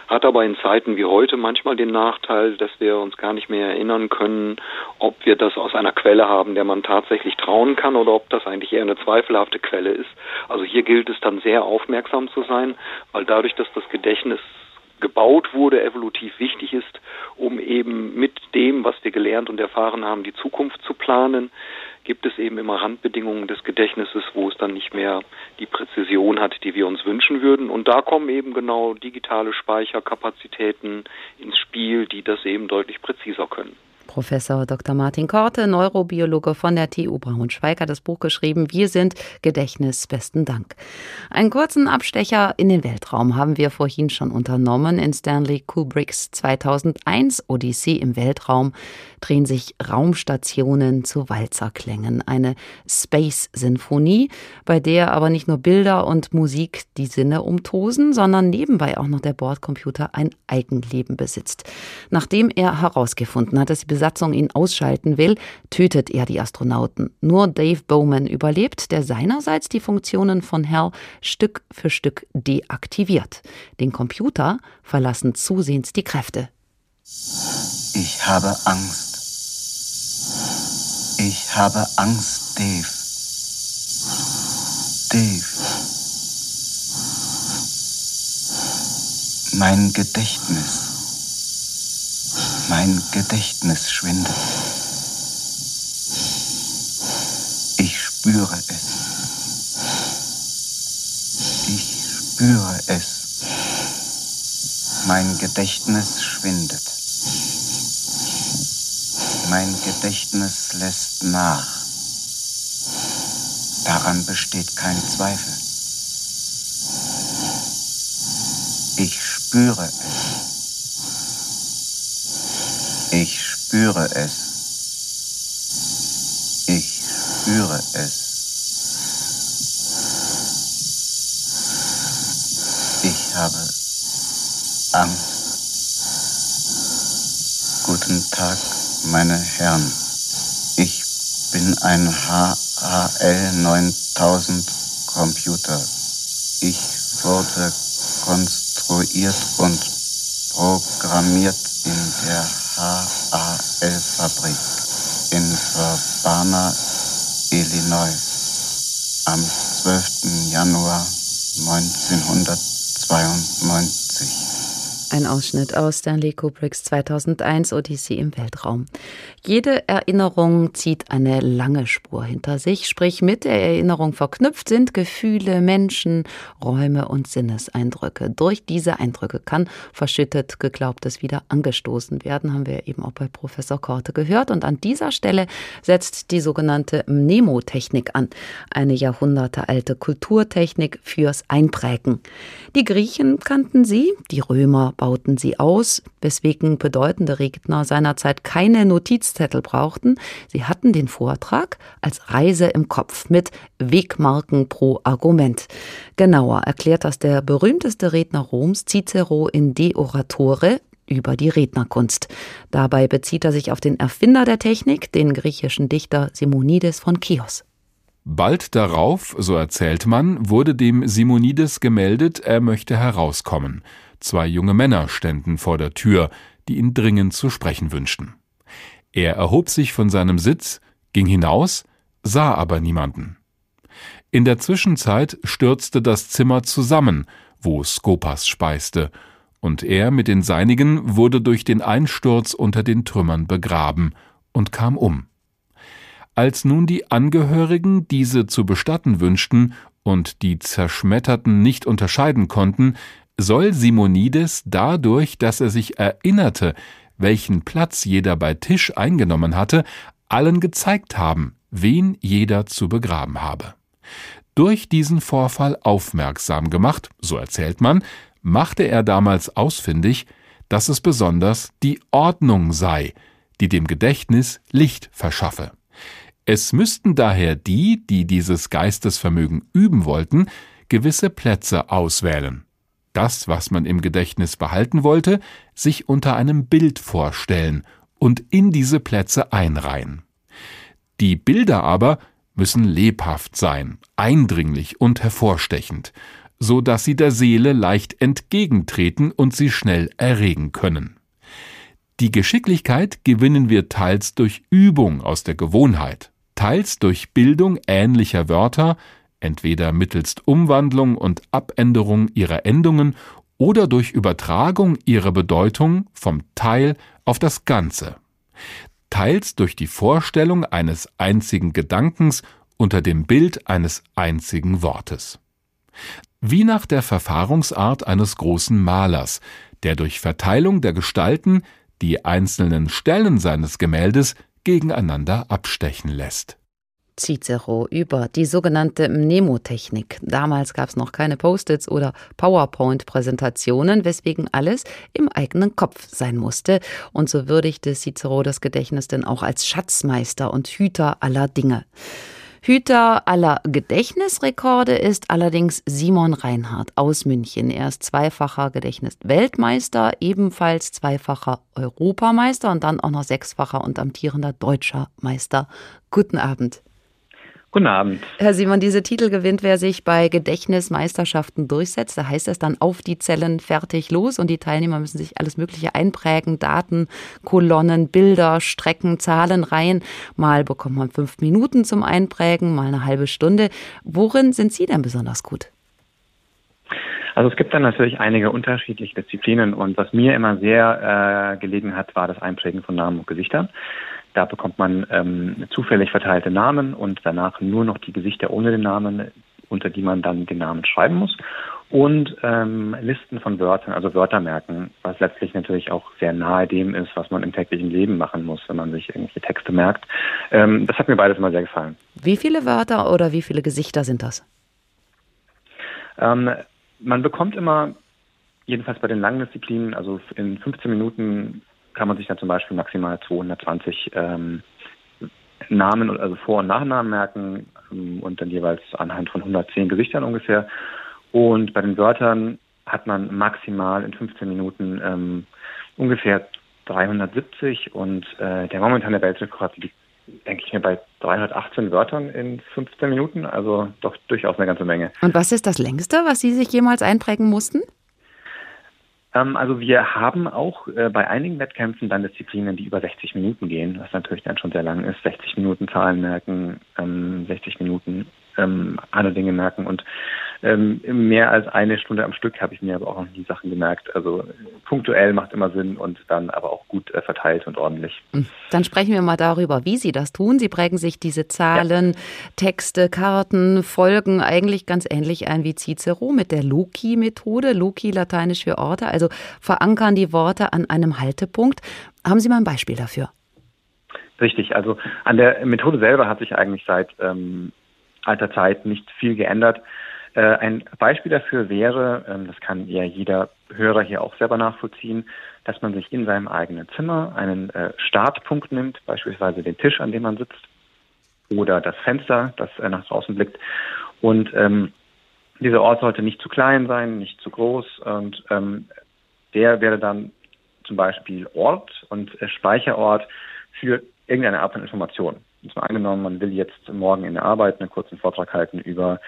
Speaker 17: Hat aber in Zeiten wie heute manchmal den Nachteil, dass wir uns gar nicht mehr erinnern können, ob wir das aus einer Quelle haben, der man tatsächlich trauen kann oder ob das eigentlich eher eine zweifelhafte Quelle ist. Also hier gilt es dann sehr aufmerksam zu sein weil dadurch, dass das Gedächtnis gebaut wurde, evolutiv wichtig ist, um eben mit dem, was wir gelernt und erfahren haben, die Zukunft zu planen, gibt es eben immer Randbedingungen des Gedächtnisses, wo es dann nicht mehr die Präzision hat, die wir uns wünschen würden. Und da kommen eben genau digitale Speicherkapazitäten ins Spiel, die das eben deutlich präziser können.
Speaker 1: Professor Dr. Martin Korte, Neurobiologe von der TU Braunschweig, hat das Buch geschrieben. Wir sind Gedächtnis. Besten Dank. Einen kurzen Abstecher in den Weltraum haben wir vorhin schon unternommen. In Stanley Kubricks 2001 Odyssee im Weltraum drehen sich Raumstationen zu Walzerklängen. Eine Space-Sinfonie, bei der aber nicht nur Bilder und Musik die Sinne umtosen, sondern nebenbei auch noch der Bordcomputer ein Eigenleben besitzt. Nachdem er herausgefunden hat, dass die Besatzung ihn ausschalten will, tötet er die Astronauten. Nur Dave Bowman überlebt, der seinerseits die Funktionen von Hell Stück für Stück deaktiviert. Den Computer verlassen zusehends die Kräfte.
Speaker 5: Ich habe Angst. Ich habe Angst, Dave. Dave. Mein Gedächtnis. Mein Gedächtnis schwindet. Ich spüre es. Ich spüre es. Mein Gedächtnis schwindet. Mein Gedächtnis lässt nach. Daran besteht kein Zweifel. Ich spüre es. Ich spüre es. Ich spüre es. Ich habe Angst. Guten Tag, meine Herren. Ich bin ein HAL 9000 Computer. Ich wurde konstruiert und programmiert HAL-Fabrik in Urbana, Illinois am 12. Januar 1992.
Speaker 1: Ein Ausschnitt aus Stanley Kubricks 2001 Odyssee im Weltraum. Jede Erinnerung zieht eine lange Spur hinter sich, sprich mit der Erinnerung verknüpft sind Gefühle, Menschen, Räume und Sinneseindrücke. Durch diese Eindrücke kann verschüttet Geglaubtes wieder angestoßen werden, haben wir eben auch bei Professor Korte gehört. Und an dieser Stelle setzt die sogenannte Mnemotechnik an, eine jahrhundertealte Kulturtechnik fürs Einprägen. Die Griechen kannten sie, die Römer bauten sie aus, weswegen bedeutende Redner seinerzeit keine Notizzettel brauchten. Sie hatten den Vortrag als Reise im Kopf mit Wegmarken pro Argument. Genauer erklärt das der berühmteste Redner Roms, Cicero in De Oratore, über die Rednerkunst. Dabei bezieht er sich auf den Erfinder der Technik, den griechischen Dichter Simonides von Chios.
Speaker 18: Bald darauf, so erzählt man, wurde dem Simonides gemeldet, er möchte herauskommen. Zwei junge Männer ständen vor der Tür, die ihn dringend zu sprechen wünschten. Er erhob sich von seinem Sitz, ging hinaus, sah aber niemanden. In der Zwischenzeit stürzte das Zimmer zusammen, wo Skopas speiste, und er mit den Seinigen wurde durch den Einsturz unter den Trümmern begraben und kam um. Als nun die Angehörigen diese zu bestatten wünschten und die Zerschmetterten nicht unterscheiden konnten, soll Simonides dadurch, dass er sich erinnerte, welchen Platz jeder bei Tisch eingenommen hatte, allen gezeigt haben, wen jeder zu begraben habe. Durch diesen Vorfall aufmerksam gemacht, so erzählt man, machte er damals ausfindig, dass es besonders die Ordnung sei, die dem Gedächtnis Licht verschaffe. Es müssten daher die, die dieses Geistesvermögen üben wollten, gewisse Plätze auswählen, das, was man im Gedächtnis behalten wollte, sich unter einem Bild vorstellen und in diese Plätze einreihen. Die Bilder aber müssen lebhaft sein, eindringlich und hervorstechend, so dass sie der Seele leicht entgegentreten und sie schnell erregen können. Die Geschicklichkeit gewinnen wir teils durch Übung aus der Gewohnheit, teils durch Bildung ähnlicher Wörter, entweder mittelst Umwandlung und Abänderung ihrer Endungen oder durch Übertragung ihrer Bedeutung vom Teil auf das Ganze, teils durch die Vorstellung eines einzigen Gedankens unter dem Bild eines einzigen Wortes. Wie nach der Verfahrungsart eines großen Malers, der durch Verteilung der Gestalten die einzelnen Stellen seines Gemäldes gegeneinander abstechen lässt.
Speaker 1: Cicero über die sogenannte Mnemotechnik. Damals gab es noch keine Post-its oder PowerPoint-Präsentationen, weswegen alles im eigenen Kopf sein musste. Und so würdigte Cicero das Gedächtnis denn auch als Schatzmeister und Hüter aller Dinge. Hüter aller Gedächtnisrekorde ist allerdings Simon Reinhardt aus München. Er ist zweifacher Gedächtnisweltmeister, ebenfalls zweifacher Europameister und dann auch noch sechsfacher und amtierender deutscher Meister. Guten Abend.
Speaker 19: Guten Abend.
Speaker 1: Herr Simon, diese Titel gewinnt, wer sich bei Gedächtnismeisterschaften durchsetzt. Da heißt es dann auf die Zellen fertig los und die Teilnehmer müssen sich alles Mögliche einprägen. Daten, Kolonnen, Bilder, Strecken, Zahlen, Reihen. Mal bekommt man fünf Minuten zum Einprägen, mal eine halbe Stunde. Worin sind Sie denn besonders gut?
Speaker 19: Also es gibt dann natürlich einige unterschiedliche Disziplinen und was mir immer sehr äh, gelegen hat, war das Einprägen von Namen und Gesichtern. Da bekommt man ähm, zufällig verteilte Namen und danach nur noch die Gesichter ohne den Namen, unter die man dann den Namen schreiben muss. Und ähm, Listen von Wörtern, also Wörter merken, was letztlich natürlich auch sehr nahe dem ist, was man im täglichen Leben machen muss, wenn man sich irgendwelche Texte merkt. Ähm, das hat mir beides immer sehr gefallen.
Speaker 1: Wie viele Wörter oder wie viele Gesichter sind das?
Speaker 19: Ähm, man bekommt immer, jedenfalls bei den langen Disziplinen, also in 15 Minuten kann man sich dann zum Beispiel maximal 220 ähm, Namen, also Vor- und Nachnamen merken ähm, und dann jeweils anhand von 110 Gesichtern ungefähr. Und bei den Wörtern hat man maximal in 15 Minuten ähm, ungefähr 370 und äh, der momentane Weltrekord liegt, denke ich mir, bei 318 Wörtern in 15 Minuten, also doch durchaus eine ganze Menge.
Speaker 1: Und was ist das längste, was Sie sich jemals einprägen mussten?
Speaker 19: Ähm, also wir haben auch äh, bei einigen Wettkämpfen dann Disziplinen, die über 60 Minuten gehen, was natürlich dann schon sehr lang ist. 60 Minuten Zahlen merken, ähm, 60 Minuten ähm, andere Dinge merken und ähm, mehr als eine Stunde am Stück habe ich mir aber auch noch nie Sachen gemerkt. Also punktuell macht immer Sinn und dann aber auch gut äh, verteilt und ordentlich.
Speaker 1: Hm. Dann sprechen wir mal darüber, wie Sie das tun. Sie prägen sich diese Zahlen, ja. Texte, Karten, Folgen eigentlich ganz ähnlich ein wie Cicero mit der Loki-Methode. Loki lateinisch für Orte, also verankern die Worte an einem Haltepunkt. Haben Sie mal ein Beispiel dafür?
Speaker 19: Richtig, also an der Methode selber hat sich eigentlich seit ähm, alter Zeit nicht viel geändert. Äh, ein Beispiel dafür wäre, ähm, das kann ja jeder Hörer hier auch selber nachvollziehen, dass man sich in seinem eigenen Zimmer einen äh, Startpunkt nimmt, beispielsweise den Tisch, an dem man sitzt, oder das Fenster, das äh, nach draußen blickt. Und ähm, dieser Ort sollte nicht zu klein sein, nicht zu groß. Und ähm, der wäre dann zum Beispiel Ort und Speicherort für irgendeine Art von Information. Und zwar angenommen, man will jetzt morgen in der Arbeit einen kurzen Vortrag halten über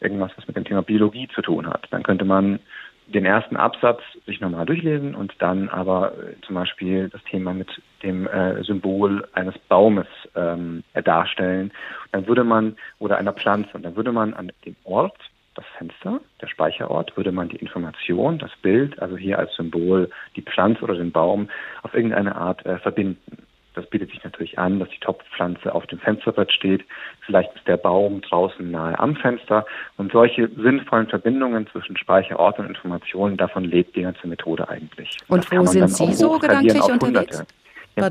Speaker 19: irgendwas, was mit dem Thema Biologie zu tun hat. Dann könnte man den ersten Absatz sich nochmal durchlesen und dann aber äh, zum Beispiel das Thema mit dem äh, Symbol eines Baumes ähm, darstellen. Dann würde man, oder einer Pflanze, und dann würde man an dem Ort, das Fenster, der Speicherort, würde man die Information, das Bild, also hier als Symbol die Pflanze oder den Baum, auf irgendeine Art äh, verbinden. Das bietet sich natürlich an, dass die Topfpflanze auf dem Fensterbrett steht. Vielleicht ist der Baum draußen nahe am Fenster. Und solche sinnvollen Verbindungen zwischen Speicherort und Informationen, davon lebt die ganze Methode eigentlich.
Speaker 1: Und wo sind Sie so gedanklich unterwegs?
Speaker 19: Ja.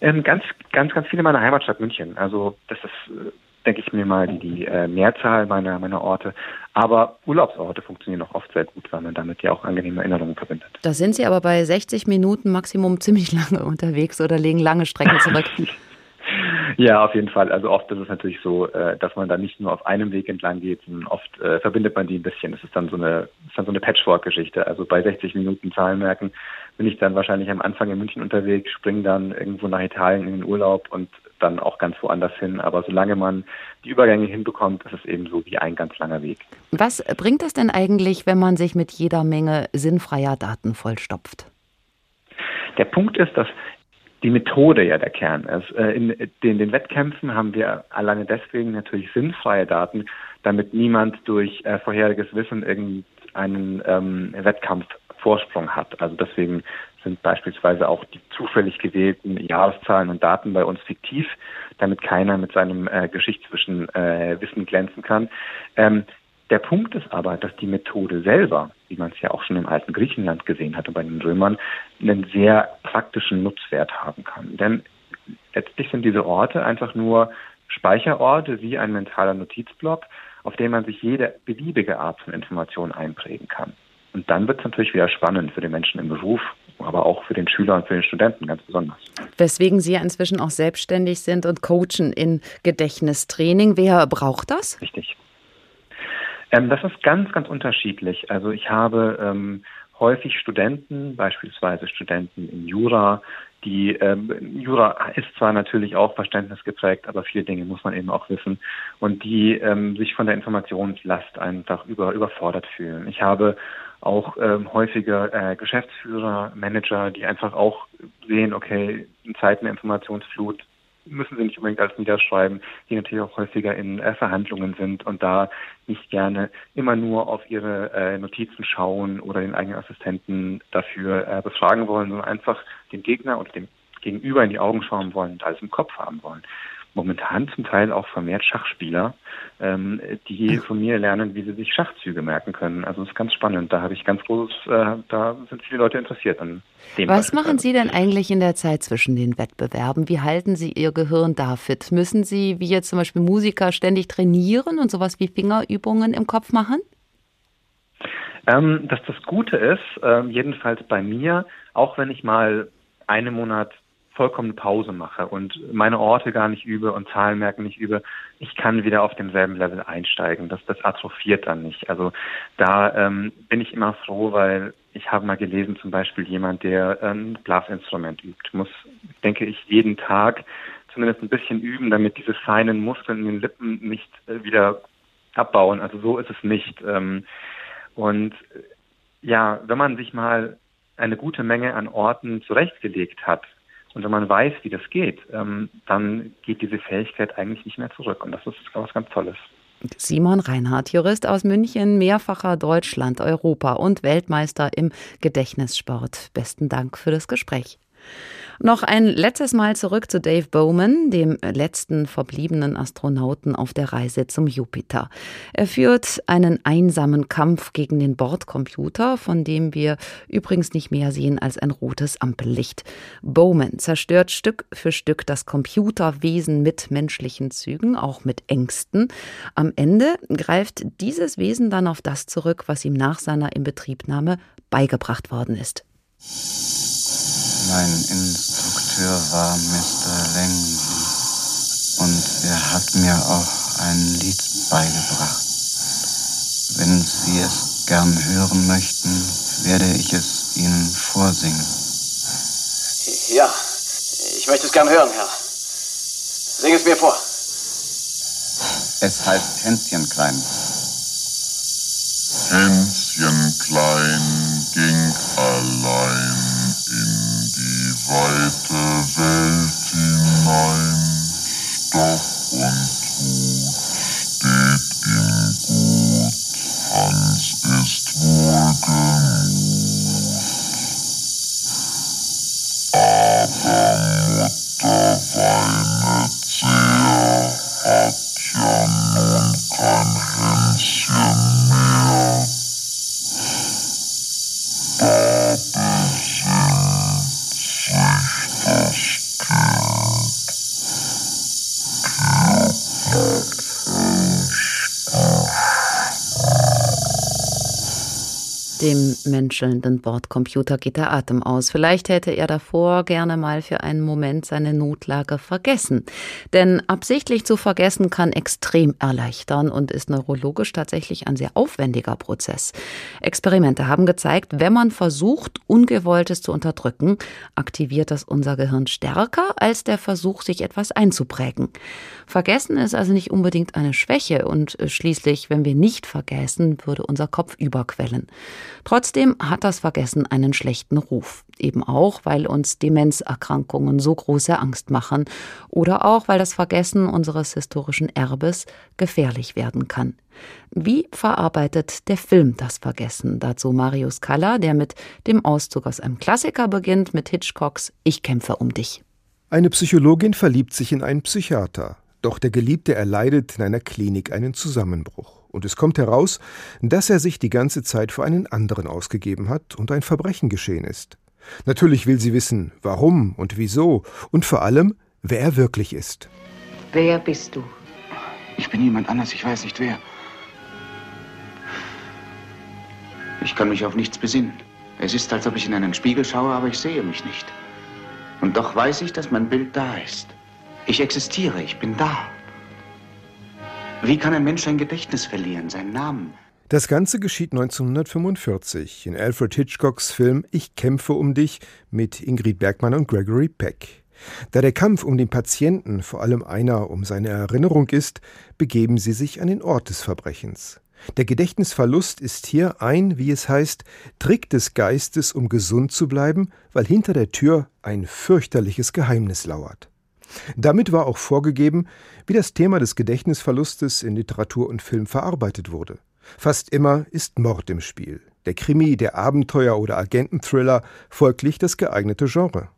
Speaker 19: Ähm, ganz, ganz, ganz viele in meiner Heimatstadt München. Also das ist äh, denke ich mir mal, die, die äh, Mehrzahl meiner, meiner Orte. Aber Urlaubsorte funktionieren auch oft sehr gut, weil man damit ja auch angenehme Erinnerungen verbindet.
Speaker 1: Da sind Sie aber bei 60 Minuten Maximum ziemlich lange unterwegs oder legen lange Strecken zurück.
Speaker 19: Ja, auf jeden Fall. Also oft ist es natürlich so, äh, dass man da nicht nur auf einem Weg entlang geht, sondern oft äh, verbindet man die ein bisschen. Es ist dann so eine, ist dann so eine Patchwork-Geschichte. Also bei 60 Minuten Zahlen merken bin ich dann wahrscheinlich am Anfang in München unterwegs, springe dann irgendwo nach Italien in den Urlaub und dann auch ganz woanders hin. Aber solange man die Übergänge hinbekommt, ist es eben so wie ein ganz langer Weg.
Speaker 1: Was bringt es denn eigentlich, wenn man sich mit jeder Menge sinnfreier Daten vollstopft?
Speaker 19: Der Punkt ist, dass die Methode ja der Kern ist. Äh, in den, den Wettkämpfen haben wir alleine deswegen natürlich sinnfreie Daten, damit niemand durch äh, vorheriges Wissen irgendeinen ähm, Wettkampfvorsprung hat. Also deswegen sind beispielsweise auch die zufällig gewählten Jahreszahlen und Daten bei uns fiktiv, damit keiner mit seinem äh, Geschichtswissen äh, Wissen glänzen kann. Ähm, der Punkt ist aber, dass die Methode selber, wie man es ja auch schon im alten Griechenland gesehen hatte bei den Römern, einen sehr praktischen Nutzwert haben kann. Denn letztlich sind diese Orte einfach nur Speicherorte wie ein mentaler Notizblock, auf dem man sich jede beliebige Art von Information einprägen kann. Und dann wird es natürlich wieder spannend für den Menschen im Beruf, aber auch für den Schüler und für den Studenten ganz besonders.
Speaker 1: Weswegen Sie ja inzwischen auch selbstständig sind und coachen in Gedächtnistraining. Wer braucht das?
Speaker 19: Richtig. Ähm, das ist ganz, ganz unterschiedlich. Also ich habe ähm, häufig Studenten, beispielsweise Studenten in Jura, die ähm, Jura ist zwar natürlich auch verständnisgeprägt, aber viele Dinge muss man eben auch wissen und die ähm, sich von der Informationslast einfach über, überfordert fühlen. Ich habe auch ähm, häufige äh, Geschäftsführer, Manager, die einfach auch sehen, okay, in Zeiten der Informationsflut müssen sie nicht unbedingt alles niederschreiben, die natürlich auch häufiger in äh, Verhandlungen sind und da nicht gerne immer nur auf ihre äh, Notizen schauen oder den eigenen Assistenten dafür äh, befragen wollen, sondern einfach dem Gegner und dem Gegenüber in die Augen schauen wollen und alles im Kopf haben wollen momentan zum Teil auch vermehrt Schachspieler, ähm, die von mir lernen, wie sie sich Schachzüge merken können. Also das ist ganz spannend. Da habe ich ganz großes, äh, da sind viele Leute interessiert an dem.
Speaker 1: Was machen Sie denn eigentlich in der Zeit zwischen den Wettbewerben? Wie halten Sie Ihr Gehirn da fit? Müssen Sie, wie jetzt zum Beispiel Musiker, ständig trainieren und sowas wie Fingerübungen im Kopf machen?
Speaker 19: Ähm, dass das Gute ist, äh, jedenfalls bei mir, auch wenn ich mal einen Monat vollkommene Pause mache und meine Orte gar nicht übe und Zahlenmerken nicht übe, ich kann wieder auf demselben Level einsteigen. Das, das atrophiert dann nicht. Also da ähm, bin ich immer froh, weil ich habe mal gelesen, zum Beispiel jemand, der ein Blasinstrument übt, muss, denke ich, jeden Tag zumindest ein bisschen üben, damit diese feinen Muskeln in den Lippen nicht äh, wieder abbauen. Also so ist es nicht. Ähm, und ja, wenn man sich mal eine gute Menge an Orten zurechtgelegt hat, und wenn man weiß, wie das geht, ähm, dann geht diese Fähigkeit eigentlich nicht mehr zurück. Und das ist was ganz Tolles.
Speaker 1: Simon Reinhardt, Jurist aus München, mehrfacher Deutschland, Europa und Weltmeister im Gedächtnissport. Besten Dank für das Gespräch. Noch ein letztes Mal zurück zu Dave Bowman, dem letzten verbliebenen Astronauten auf der Reise zum Jupiter. Er führt einen einsamen Kampf gegen den Bordcomputer, von dem wir übrigens nicht mehr sehen als ein rotes Ampellicht. Bowman zerstört Stück für Stück das Computerwesen mit menschlichen Zügen, auch mit Ängsten. Am Ende greift dieses Wesen dann auf das zurück, was ihm nach seiner Inbetriebnahme beigebracht worden ist.
Speaker 5: Mein Instrukteur war Mr. Langley und er hat mir auch ein Lied beigebracht. Wenn Sie es gern hören möchten, werde ich es Ihnen vorsingen.
Speaker 20: Ja, ich möchte es gern hören, Herr. Sing es mir vor.
Speaker 5: Es heißt Hänschen klein.
Speaker 21: Hänschen klein ging allein in weite Welt hinein. Stock und Hut
Speaker 1: Dem menschelnden Bordcomputer geht der Atem aus. Vielleicht hätte er davor gerne mal für einen Moment seine Notlage vergessen. Denn absichtlich zu vergessen kann extrem erleichtern und ist neurologisch tatsächlich ein sehr aufwendiger Prozess. Experimente haben gezeigt, wenn man versucht, Ungewolltes zu unterdrücken, aktiviert das unser Gehirn stärker als der Versuch, sich etwas einzuprägen. Vergessen ist also nicht unbedingt eine Schwäche und schließlich, wenn wir nicht vergessen, würde unser Kopf überquellen. Trotzdem hat das Vergessen einen schlechten Ruf. Eben auch, weil uns Demenzerkrankungen so große Angst machen oder auch, weil das Vergessen unseres historischen Erbes gefährlich werden kann. Wie verarbeitet der Film das Vergessen? Dazu Marius Kalla, der mit dem Auszug aus einem Klassiker beginnt, mit Hitchcocks Ich kämpfe um dich.
Speaker 22: Eine Psychologin verliebt sich in einen Psychiater, doch der Geliebte erleidet in einer Klinik einen Zusammenbruch und es kommt heraus, dass er sich die ganze Zeit für einen anderen ausgegeben hat und ein Verbrechen geschehen ist. Natürlich will sie wissen, warum und wieso und vor allem, wer er wirklich ist.
Speaker 23: Wer bist du?
Speaker 24: Ich bin jemand anders, ich weiß nicht wer. Ich kann mich auf nichts besinnen. Es ist, als ob ich in einen Spiegel schaue, aber ich sehe mich nicht. Und doch weiß ich, dass mein Bild da ist. Ich existiere, ich bin da. Wie kann ein Mensch sein Gedächtnis verlieren, seinen Namen?
Speaker 22: Das Ganze geschieht 1945 in Alfred Hitchcocks Film Ich kämpfe um dich mit Ingrid Bergmann und Gregory Peck. Da der Kampf um den Patienten vor allem einer um seine Erinnerung ist, begeben sie sich an den Ort des Verbrechens. Der Gedächtnisverlust ist hier ein, wie es heißt, Trick des Geistes, um gesund zu bleiben, weil hinter der Tür ein fürchterliches Geheimnis lauert. Damit war auch vorgegeben, wie das Thema des Gedächtnisverlustes in Literatur und Film verarbeitet wurde. Fast immer ist Mord im Spiel. Der Krimi, der Abenteuer- oder Agententhriller folglich das geeignete Genre.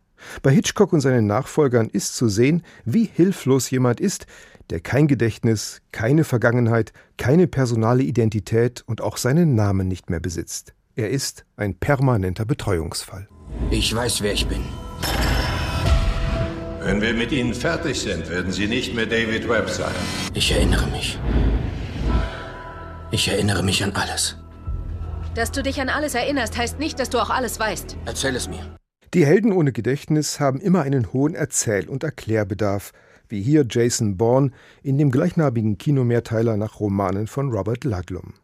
Speaker 22: Bei Hitchcock und seinen Nachfolgern ist zu sehen, wie hilflos jemand ist, der kein Gedächtnis, keine Vergangenheit, keine personale Identität und auch seinen Namen nicht mehr besitzt. Er ist ein permanenter Betreuungsfall.
Speaker 25: Ich weiß, wer ich bin.
Speaker 26: Wenn wir mit Ihnen fertig sind, werden Sie nicht mehr David Webb sein.
Speaker 25: Ich erinnere mich. Ich erinnere mich an alles.
Speaker 27: Dass du dich an alles erinnerst, heißt nicht, dass du auch alles weißt.
Speaker 25: Erzähl es mir.
Speaker 22: Die Helden ohne Gedächtnis haben immer einen hohen Erzähl- und Erklärbedarf, wie hier Jason Bourne in dem gleichnamigen Kinomehrteiler nach Romanen von Robert Ludlum.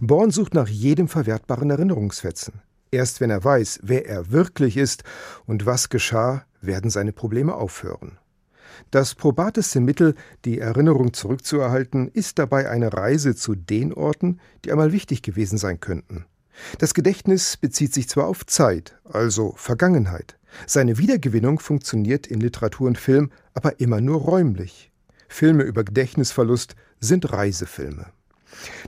Speaker 22: Bourne sucht nach jedem verwertbaren Erinnerungsfetzen. Erst wenn er weiß, wer er wirklich ist und was geschah, werden seine Probleme aufhören. Das probateste Mittel, die Erinnerung zurückzuerhalten, ist dabei eine Reise zu den Orten, die einmal wichtig gewesen sein könnten. Das Gedächtnis bezieht sich zwar auf Zeit, also Vergangenheit. Seine Wiedergewinnung funktioniert in Literatur und Film aber immer nur räumlich. Filme über Gedächtnisverlust sind Reisefilme.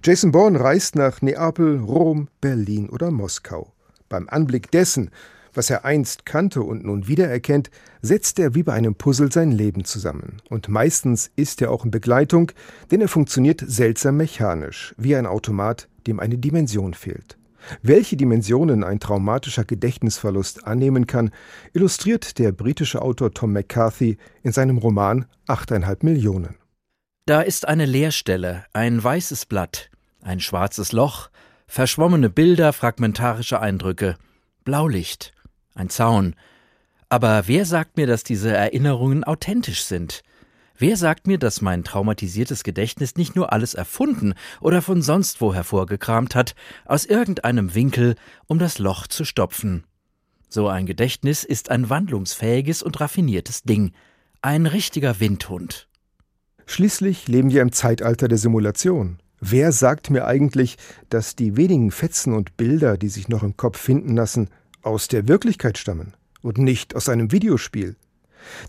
Speaker 22: Jason Bourne reist nach Neapel, Rom, Berlin oder Moskau. Beim Anblick dessen, was er einst kannte und nun wiedererkennt, setzt er wie bei einem Puzzle sein Leben zusammen. Und meistens ist er auch in Begleitung, denn er funktioniert seltsam mechanisch, wie ein Automat, dem eine Dimension fehlt. Welche Dimensionen ein traumatischer Gedächtnisverlust annehmen kann, illustriert der britische Autor Tom McCarthy in seinem Roman Achteinhalb Millionen.
Speaker 28: Da ist eine Leerstelle, ein weißes Blatt, ein schwarzes Loch, verschwommene Bilder, fragmentarische Eindrücke, Blaulicht, ein Zaun. Aber wer sagt mir, dass diese Erinnerungen authentisch sind? Wer sagt mir, dass mein traumatisiertes Gedächtnis nicht nur alles erfunden oder von sonst wo hervorgekramt hat, aus irgendeinem Winkel, um das Loch zu stopfen? So ein Gedächtnis ist ein wandlungsfähiges und raffiniertes Ding, ein richtiger Windhund.
Speaker 22: Schließlich leben wir im Zeitalter der Simulation. Wer sagt mir eigentlich, dass die wenigen Fetzen und Bilder, die sich noch im Kopf finden lassen, aus der Wirklichkeit stammen und nicht aus einem Videospiel?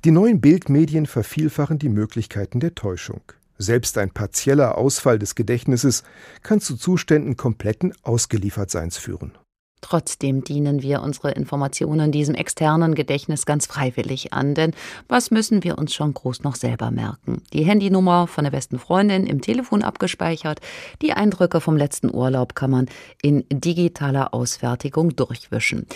Speaker 22: Die neuen Bildmedien vervielfachen die Möglichkeiten der Täuschung. Selbst ein partieller Ausfall des Gedächtnisses kann zu Zuständen kompletten Ausgeliefertseins führen.
Speaker 1: Trotzdem dienen wir unsere Informationen diesem externen Gedächtnis ganz freiwillig an, denn was müssen wir uns schon groß noch selber merken? Die Handynummer von der besten Freundin im Telefon abgespeichert, die Eindrücke vom letzten Urlaub kann man in digitaler Ausfertigung durchwischen.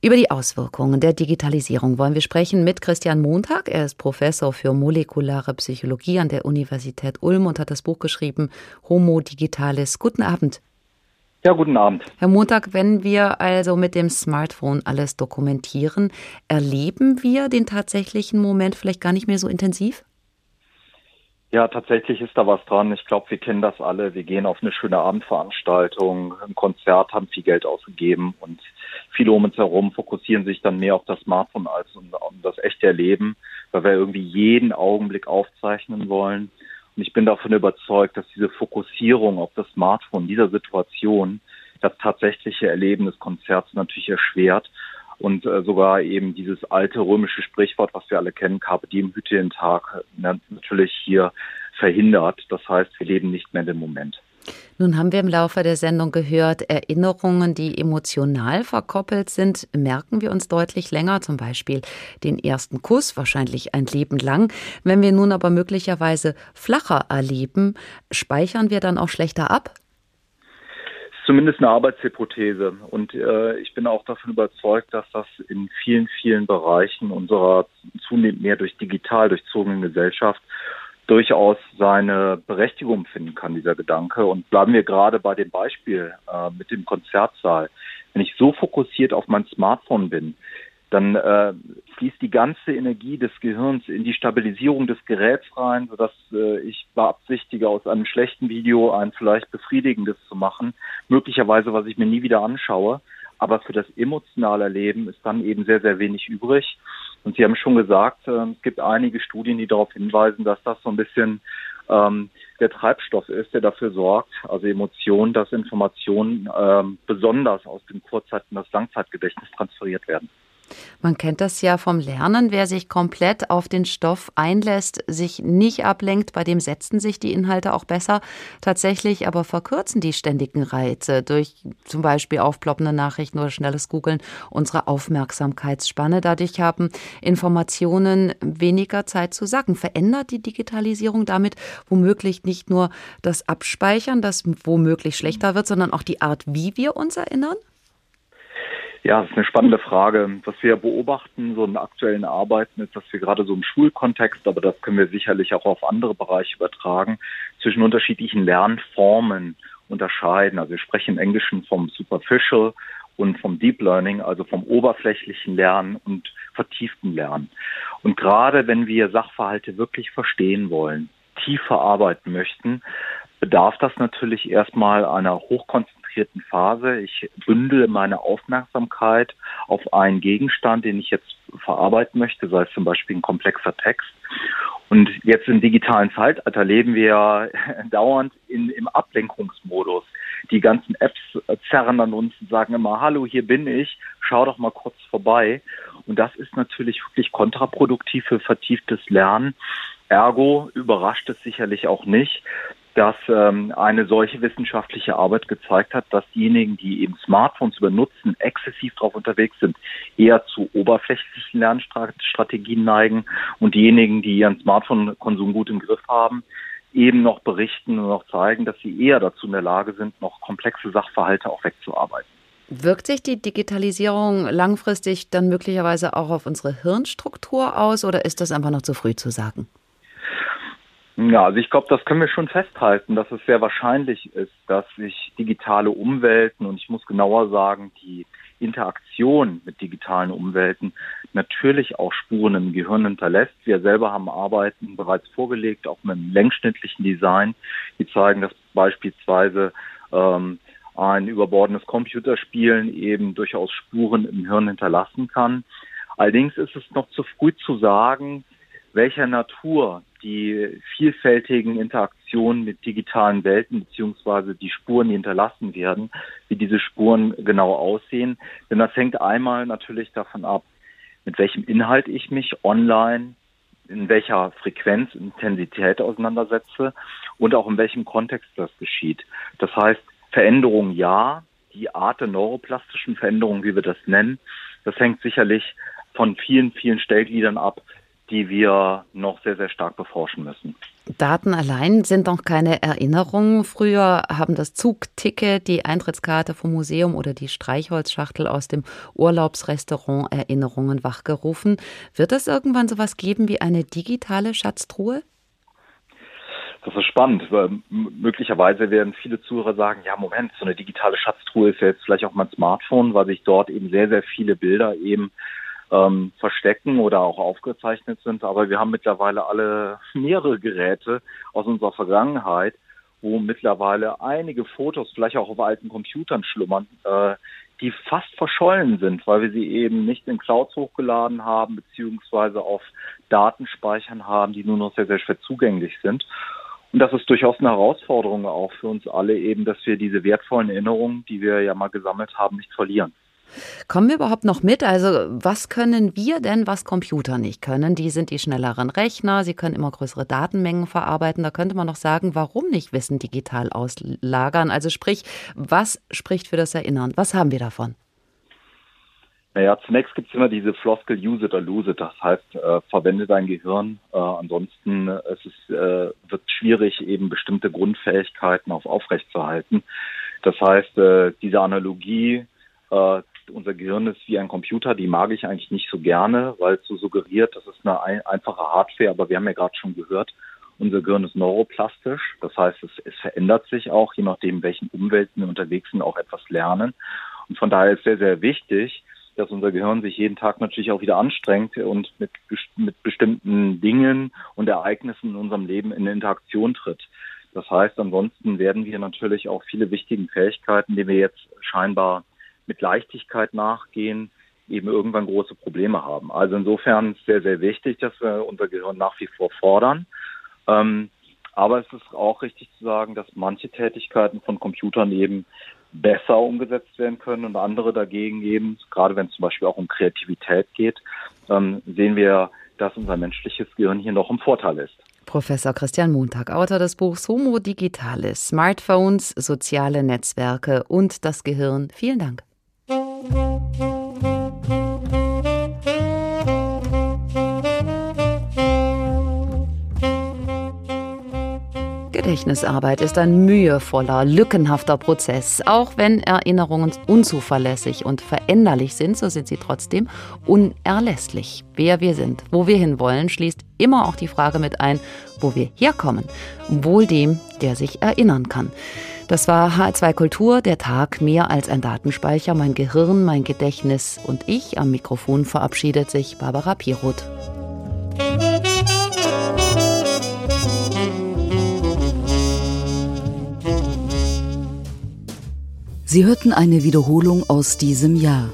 Speaker 1: Über die Auswirkungen der Digitalisierung wollen wir sprechen mit Christian Montag. Er ist Professor für molekulare Psychologie an der Universität Ulm und hat das Buch geschrieben Homo Digitalis. Guten Abend.
Speaker 29: Ja, guten Abend.
Speaker 1: Herr Montag, wenn wir also mit dem Smartphone alles dokumentieren, erleben wir den tatsächlichen Moment vielleicht gar nicht mehr so intensiv?
Speaker 29: Ja, tatsächlich ist da was dran. Ich glaube, wir kennen das alle. Wir gehen auf eine schöne Abendveranstaltung, ein Konzert, haben viel Geld ausgegeben und viele um uns herum fokussieren sich dann mehr auf das Smartphone als um, um das echte Erleben, weil wir irgendwie jeden Augenblick aufzeichnen wollen. Und ich bin davon überzeugt, dass diese Fokussierung auf das Smartphone dieser Situation das tatsächliche Erleben des Konzerts natürlich erschwert und äh, sogar eben dieses alte römische Sprichwort, was wir alle kennen, Carpe diem, hüte den Tag, natürlich hier verhindert. Das heißt, wir leben nicht mehr in dem Moment.
Speaker 1: Nun haben wir im Laufe der Sendung gehört, Erinnerungen, die emotional verkoppelt sind, merken wir uns deutlich länger, zum Beispiel den ersten Kuss, wahrscheinlich ein Leben lang. Wenn wir nun aber möglicherweise flacher erleben, speichern wir dann auch schlechter ab?
Speaker 29: Zumindest eine Arbeitshypothese. Und äh, ich bin auch davon überzeugt, dass das in vielen, vielen Bereichen unserer zunehmend mehr durch digital durchzogenen Gesellschaft durchaus seine Berechtigung finden kann, dieser Gedanke. Und bleiben wir gerade bei dem Beispiel äh, mit dem Konzertsaal. Wenn ich so fokussiert auf mein Smartphone bin, dann äh, fließt die ganze Energie des Gehirns in die Stabilisierung des Geräts rein, sodass äh, ich beabsichtige, aus einem schlechten Video ein vielleicht befriedigendes zu machen, möglicherweise, was ich mir nie wieder anschaue. Aber für das emotionale Leben ist dann eben sehr, sehr wenig übrig. Und Sie haben schon gesagt, äh, es gibt einige Studien, die darauf hinweisen, dass das so ein bisschen ähm, der Treibstoff ist, der dafür sorgt, also Emotionen, dass Informationen ähm, besonders aus dem Kurzzeit- und das Langzeitgedächtnis transferiert werden.
Speaker 1: Man kennt das ja vom Lernen. Wer sich komplett auf den Stoff einlässt, sich nicht ablenkt, bei dem setzen sich die Inhalte auch besser. Tatsächlich aber verkürzen die ständigen Reize durch zum Beispiel aufploppende Nachrichten oder schnelles Googeln unsere Aufmerksamkeitsspanne. Dadurch haben Informationen weniger Zeit zu sacken. Verändert die Digitalisierung damit womöglich nicht nur das Abspeichern, das womöglich schlechter wird, sondern auch die Art, wie wir uns erinnern?
Speaker 29: Ja, das ist eine spannende Frage. Was wir beobachten, so in aktuellen Arbeiten, ist, dass wir gerade so im Schulkontext, aber das können wir sicherlich auch auf andere Bereiche übertragen, zwischen unterschiedlichen Lernformen unterscheiden. Also wir sprechen im Englischen vom Superficial und vom Deep Learning, also vom oberflächlichen Lernen und vertieften Lernen. Und gerade wenn wir Sachverhalte wirklich verstehen wollen, tief verarbeiten möchten, bedarf das natürlich erstmal einer hochkonzentrierten Phase. Ich bündele meine Aufmerksamkeit auf einen Gegenstand, den ich jetzt verarbeiten möchte, sei es zum Beispiel ein komplexer Text. Und jetzt im digitalen Zeitalter leben wir dauernd in, im Ablenkungsmodus. Die ganzen Apps zerren an uns und sagen immer, hallo, hier bin ich, schau doch mal kurz vorbei. Und das ist natürlich wirklich kontraproduktiv für vertieftes Lernen. Ergo überrascht es sicherlich auch nicht, dass ähm, eine solche wissenschaftliche Arbeit gezeigt hat, dass diejenigen, die eben Smartphones benutzen, exzessiv darauf unterwegs sind, eher zu oberflächlichen Lernstrategien neigen und diejenigen, die ihren Smartphone-Konsum gut im Griff haben, eben noch berichten und noch zeigen, dass sie eher dazu in der Lage sind, noch komplexe Sachverhalte auch wegzuarbeiten.
Speaker 1: Wirkt sich die Digitalisierung langfristig dann möglicherweise auch auf unsere Hirnstruktur aus oder ist das einfach noch zu früh zu sagen?
Speaker 29: Ja, also ich glaube, das können wir schon festhalten, dass es sehr wahrscheinlich ist, dass sich digitale Umwelten und ich muss genauer sagen, die Interaktion mit digitalen Umwelten natürlich auch Spuren im Gehirn hinterlässt. Wir selber haben Arbeiten bereits vorgelegt, auch mit einem längsschnittlichen Design, die zeigen, dass beispielsweise ähm, ein überbordenes Computerspielen eben durchaus Spuren im Hirn hinterlassen kann. Allerdings ist es noch zu früh zu sagen, welcher Natur die vielfältigen Interaktionen mit digitalen Welten beziehungsweise die Spuren, die hinterlassen werden, wie diese Spuren genau aussehen. Denn das hängt einmal natürlich davon ab, mit welchem Inhalt ich mich online, in welcher Frequenz, Intensität auseinandersetze und auch in welchem Kontext das geschieht. Das heißt, Veränderung ja, die Art der neuroplastischen Veränderung, wie wir das nennen, das hängt sicherlich von vielen, vielen Stellgliedern ab, die wir noch sehr, sehr stark beforschen müssen.
Speaker 1: Daten allein sind noch keine Erinnerungen. Früher haben das Zugticket, die Eintrittskarte vom Museum oder die Streichholzschachtel aus dem Urlaubsrestaurant Erinnerungen wachgerufen. Wird es irgendwann sowas geben wie eine digitale Schatztruhe?
Speaker 29: Das ist spannend. Weil möglicherweise werden viele Zuhörer sagen, ja, Moment, so eine digitale Schatztruhe ist ja jetzt vielleicht auch mein Smartphone, weil sich dort eben sehr, sehr viele Bilder eben ähm, verstecken oder auch aufgezeichnet sind. Aber wir haben mittlerweile alle mehrere Geräte aus unserer Vergangenheit, wo mittlerweile einige Fotos vielleicht auch auf alten Computern schlummern, äh, die fast verschollen sind, weil wir sie eben nicht in Clouds hochgeladen haben, beziehungsweise auf Datenspeichern haben, die nur noch sehr, sehr schwer zugänglich sind. Und das ist durchaus eine Herausforderung auch für uns alle eben, dass wir diese wertvollen Erinnerungen, die wir ja mal gesammelt haben, nicht verlieren.
Speaker 1: Kommen wir überhaupt noch mit? Also was können wir denn, was Computer nicht können? Die sind die schnelleren Rechner, sie können immer größere Datenmengen verarbeiten. Da könnte man noch sagen, warum nicht Wissen digital auslagern? Also sprich, was spricht für das Erinnern? Was haben wir davon?
Speaker 29: Naja, zunächst gibt es immer diese Floskel use it or lose it. Das heißt, äh, verwende dein Gehirn. Äh, ansonsten es ist, äh, wird schwierig, eben bestimmte Grundfähigkeiten auf aufrechtzuerhalten. Das heißt, äh, diese Analogie äh, unser Gehirn ist wie ein Computer, die mag ich eigentlich nicht so gerne, weil es so suggeriert, das ist eine ein, einfache Hardware, aber wir haben ja gerade schon gehört, unser Gehirn ist neuroplastisch, das heißt, es, es verändert sich auch, je nachdem, welchen Umwelten wir unterwegs sind, auch etwas lernen. Und von daher ist sehr, sehr wichtig, dass unser Gehirn sich jeden Tag natürlich auch wieder anstrengt und mit, mit bestimmten Dingen und Ereignissen in unserem Leben in Interaktion tritt. Das heißt, ansonsten werden wir natürlich auch viele wichtige Fähigkeiten, die wir jetzt scheinbar mit Leichtigkeit nachgehen, eben irgendwann große Probleme haben. Also insofern ist sehr, sehr wichtig, dass wir unser Gehirn nach wie vor fordern. Ähm, aber es ist auch richtig zu sagen, dass manche Tätigkeiten von Computern eben besser umgesetzt werden können und andere dagegen eben, gerade wenn es zum Beispiel auch um Kreativität geht, ähm, sehen wir, dass unser menschliches Gehirn hier noch im Vorteil ist.
Speaker 1: Professor Christian Montag, Autor des Buchs Homo Digitalis, Smartphones, soziale Netzwerke und das Gehirn. Vielen Dank. Gedächtnisarbeit ist ein mühevoller, lückenhafter Prozess. Auch wenn Erinnerungen unzuverlässig und veränderlich sind, so sind sie trotzdem unerlässlich. Wer wir sind, wo wir hinwollen, schließt immer auch die Frage mit ein, wo wir herkommen. Wohl dem, der sich erinnern kann. Das war H2 Kultur, der Tag mehr als ein Datenspeicher, mein Gehirn, mein Gedächtnis und ich. Am Mikrofon verabschiedet sich Barbara Piroth.
Speaker 30: Sie hörten eine Wiederholung aus diesem Jahr.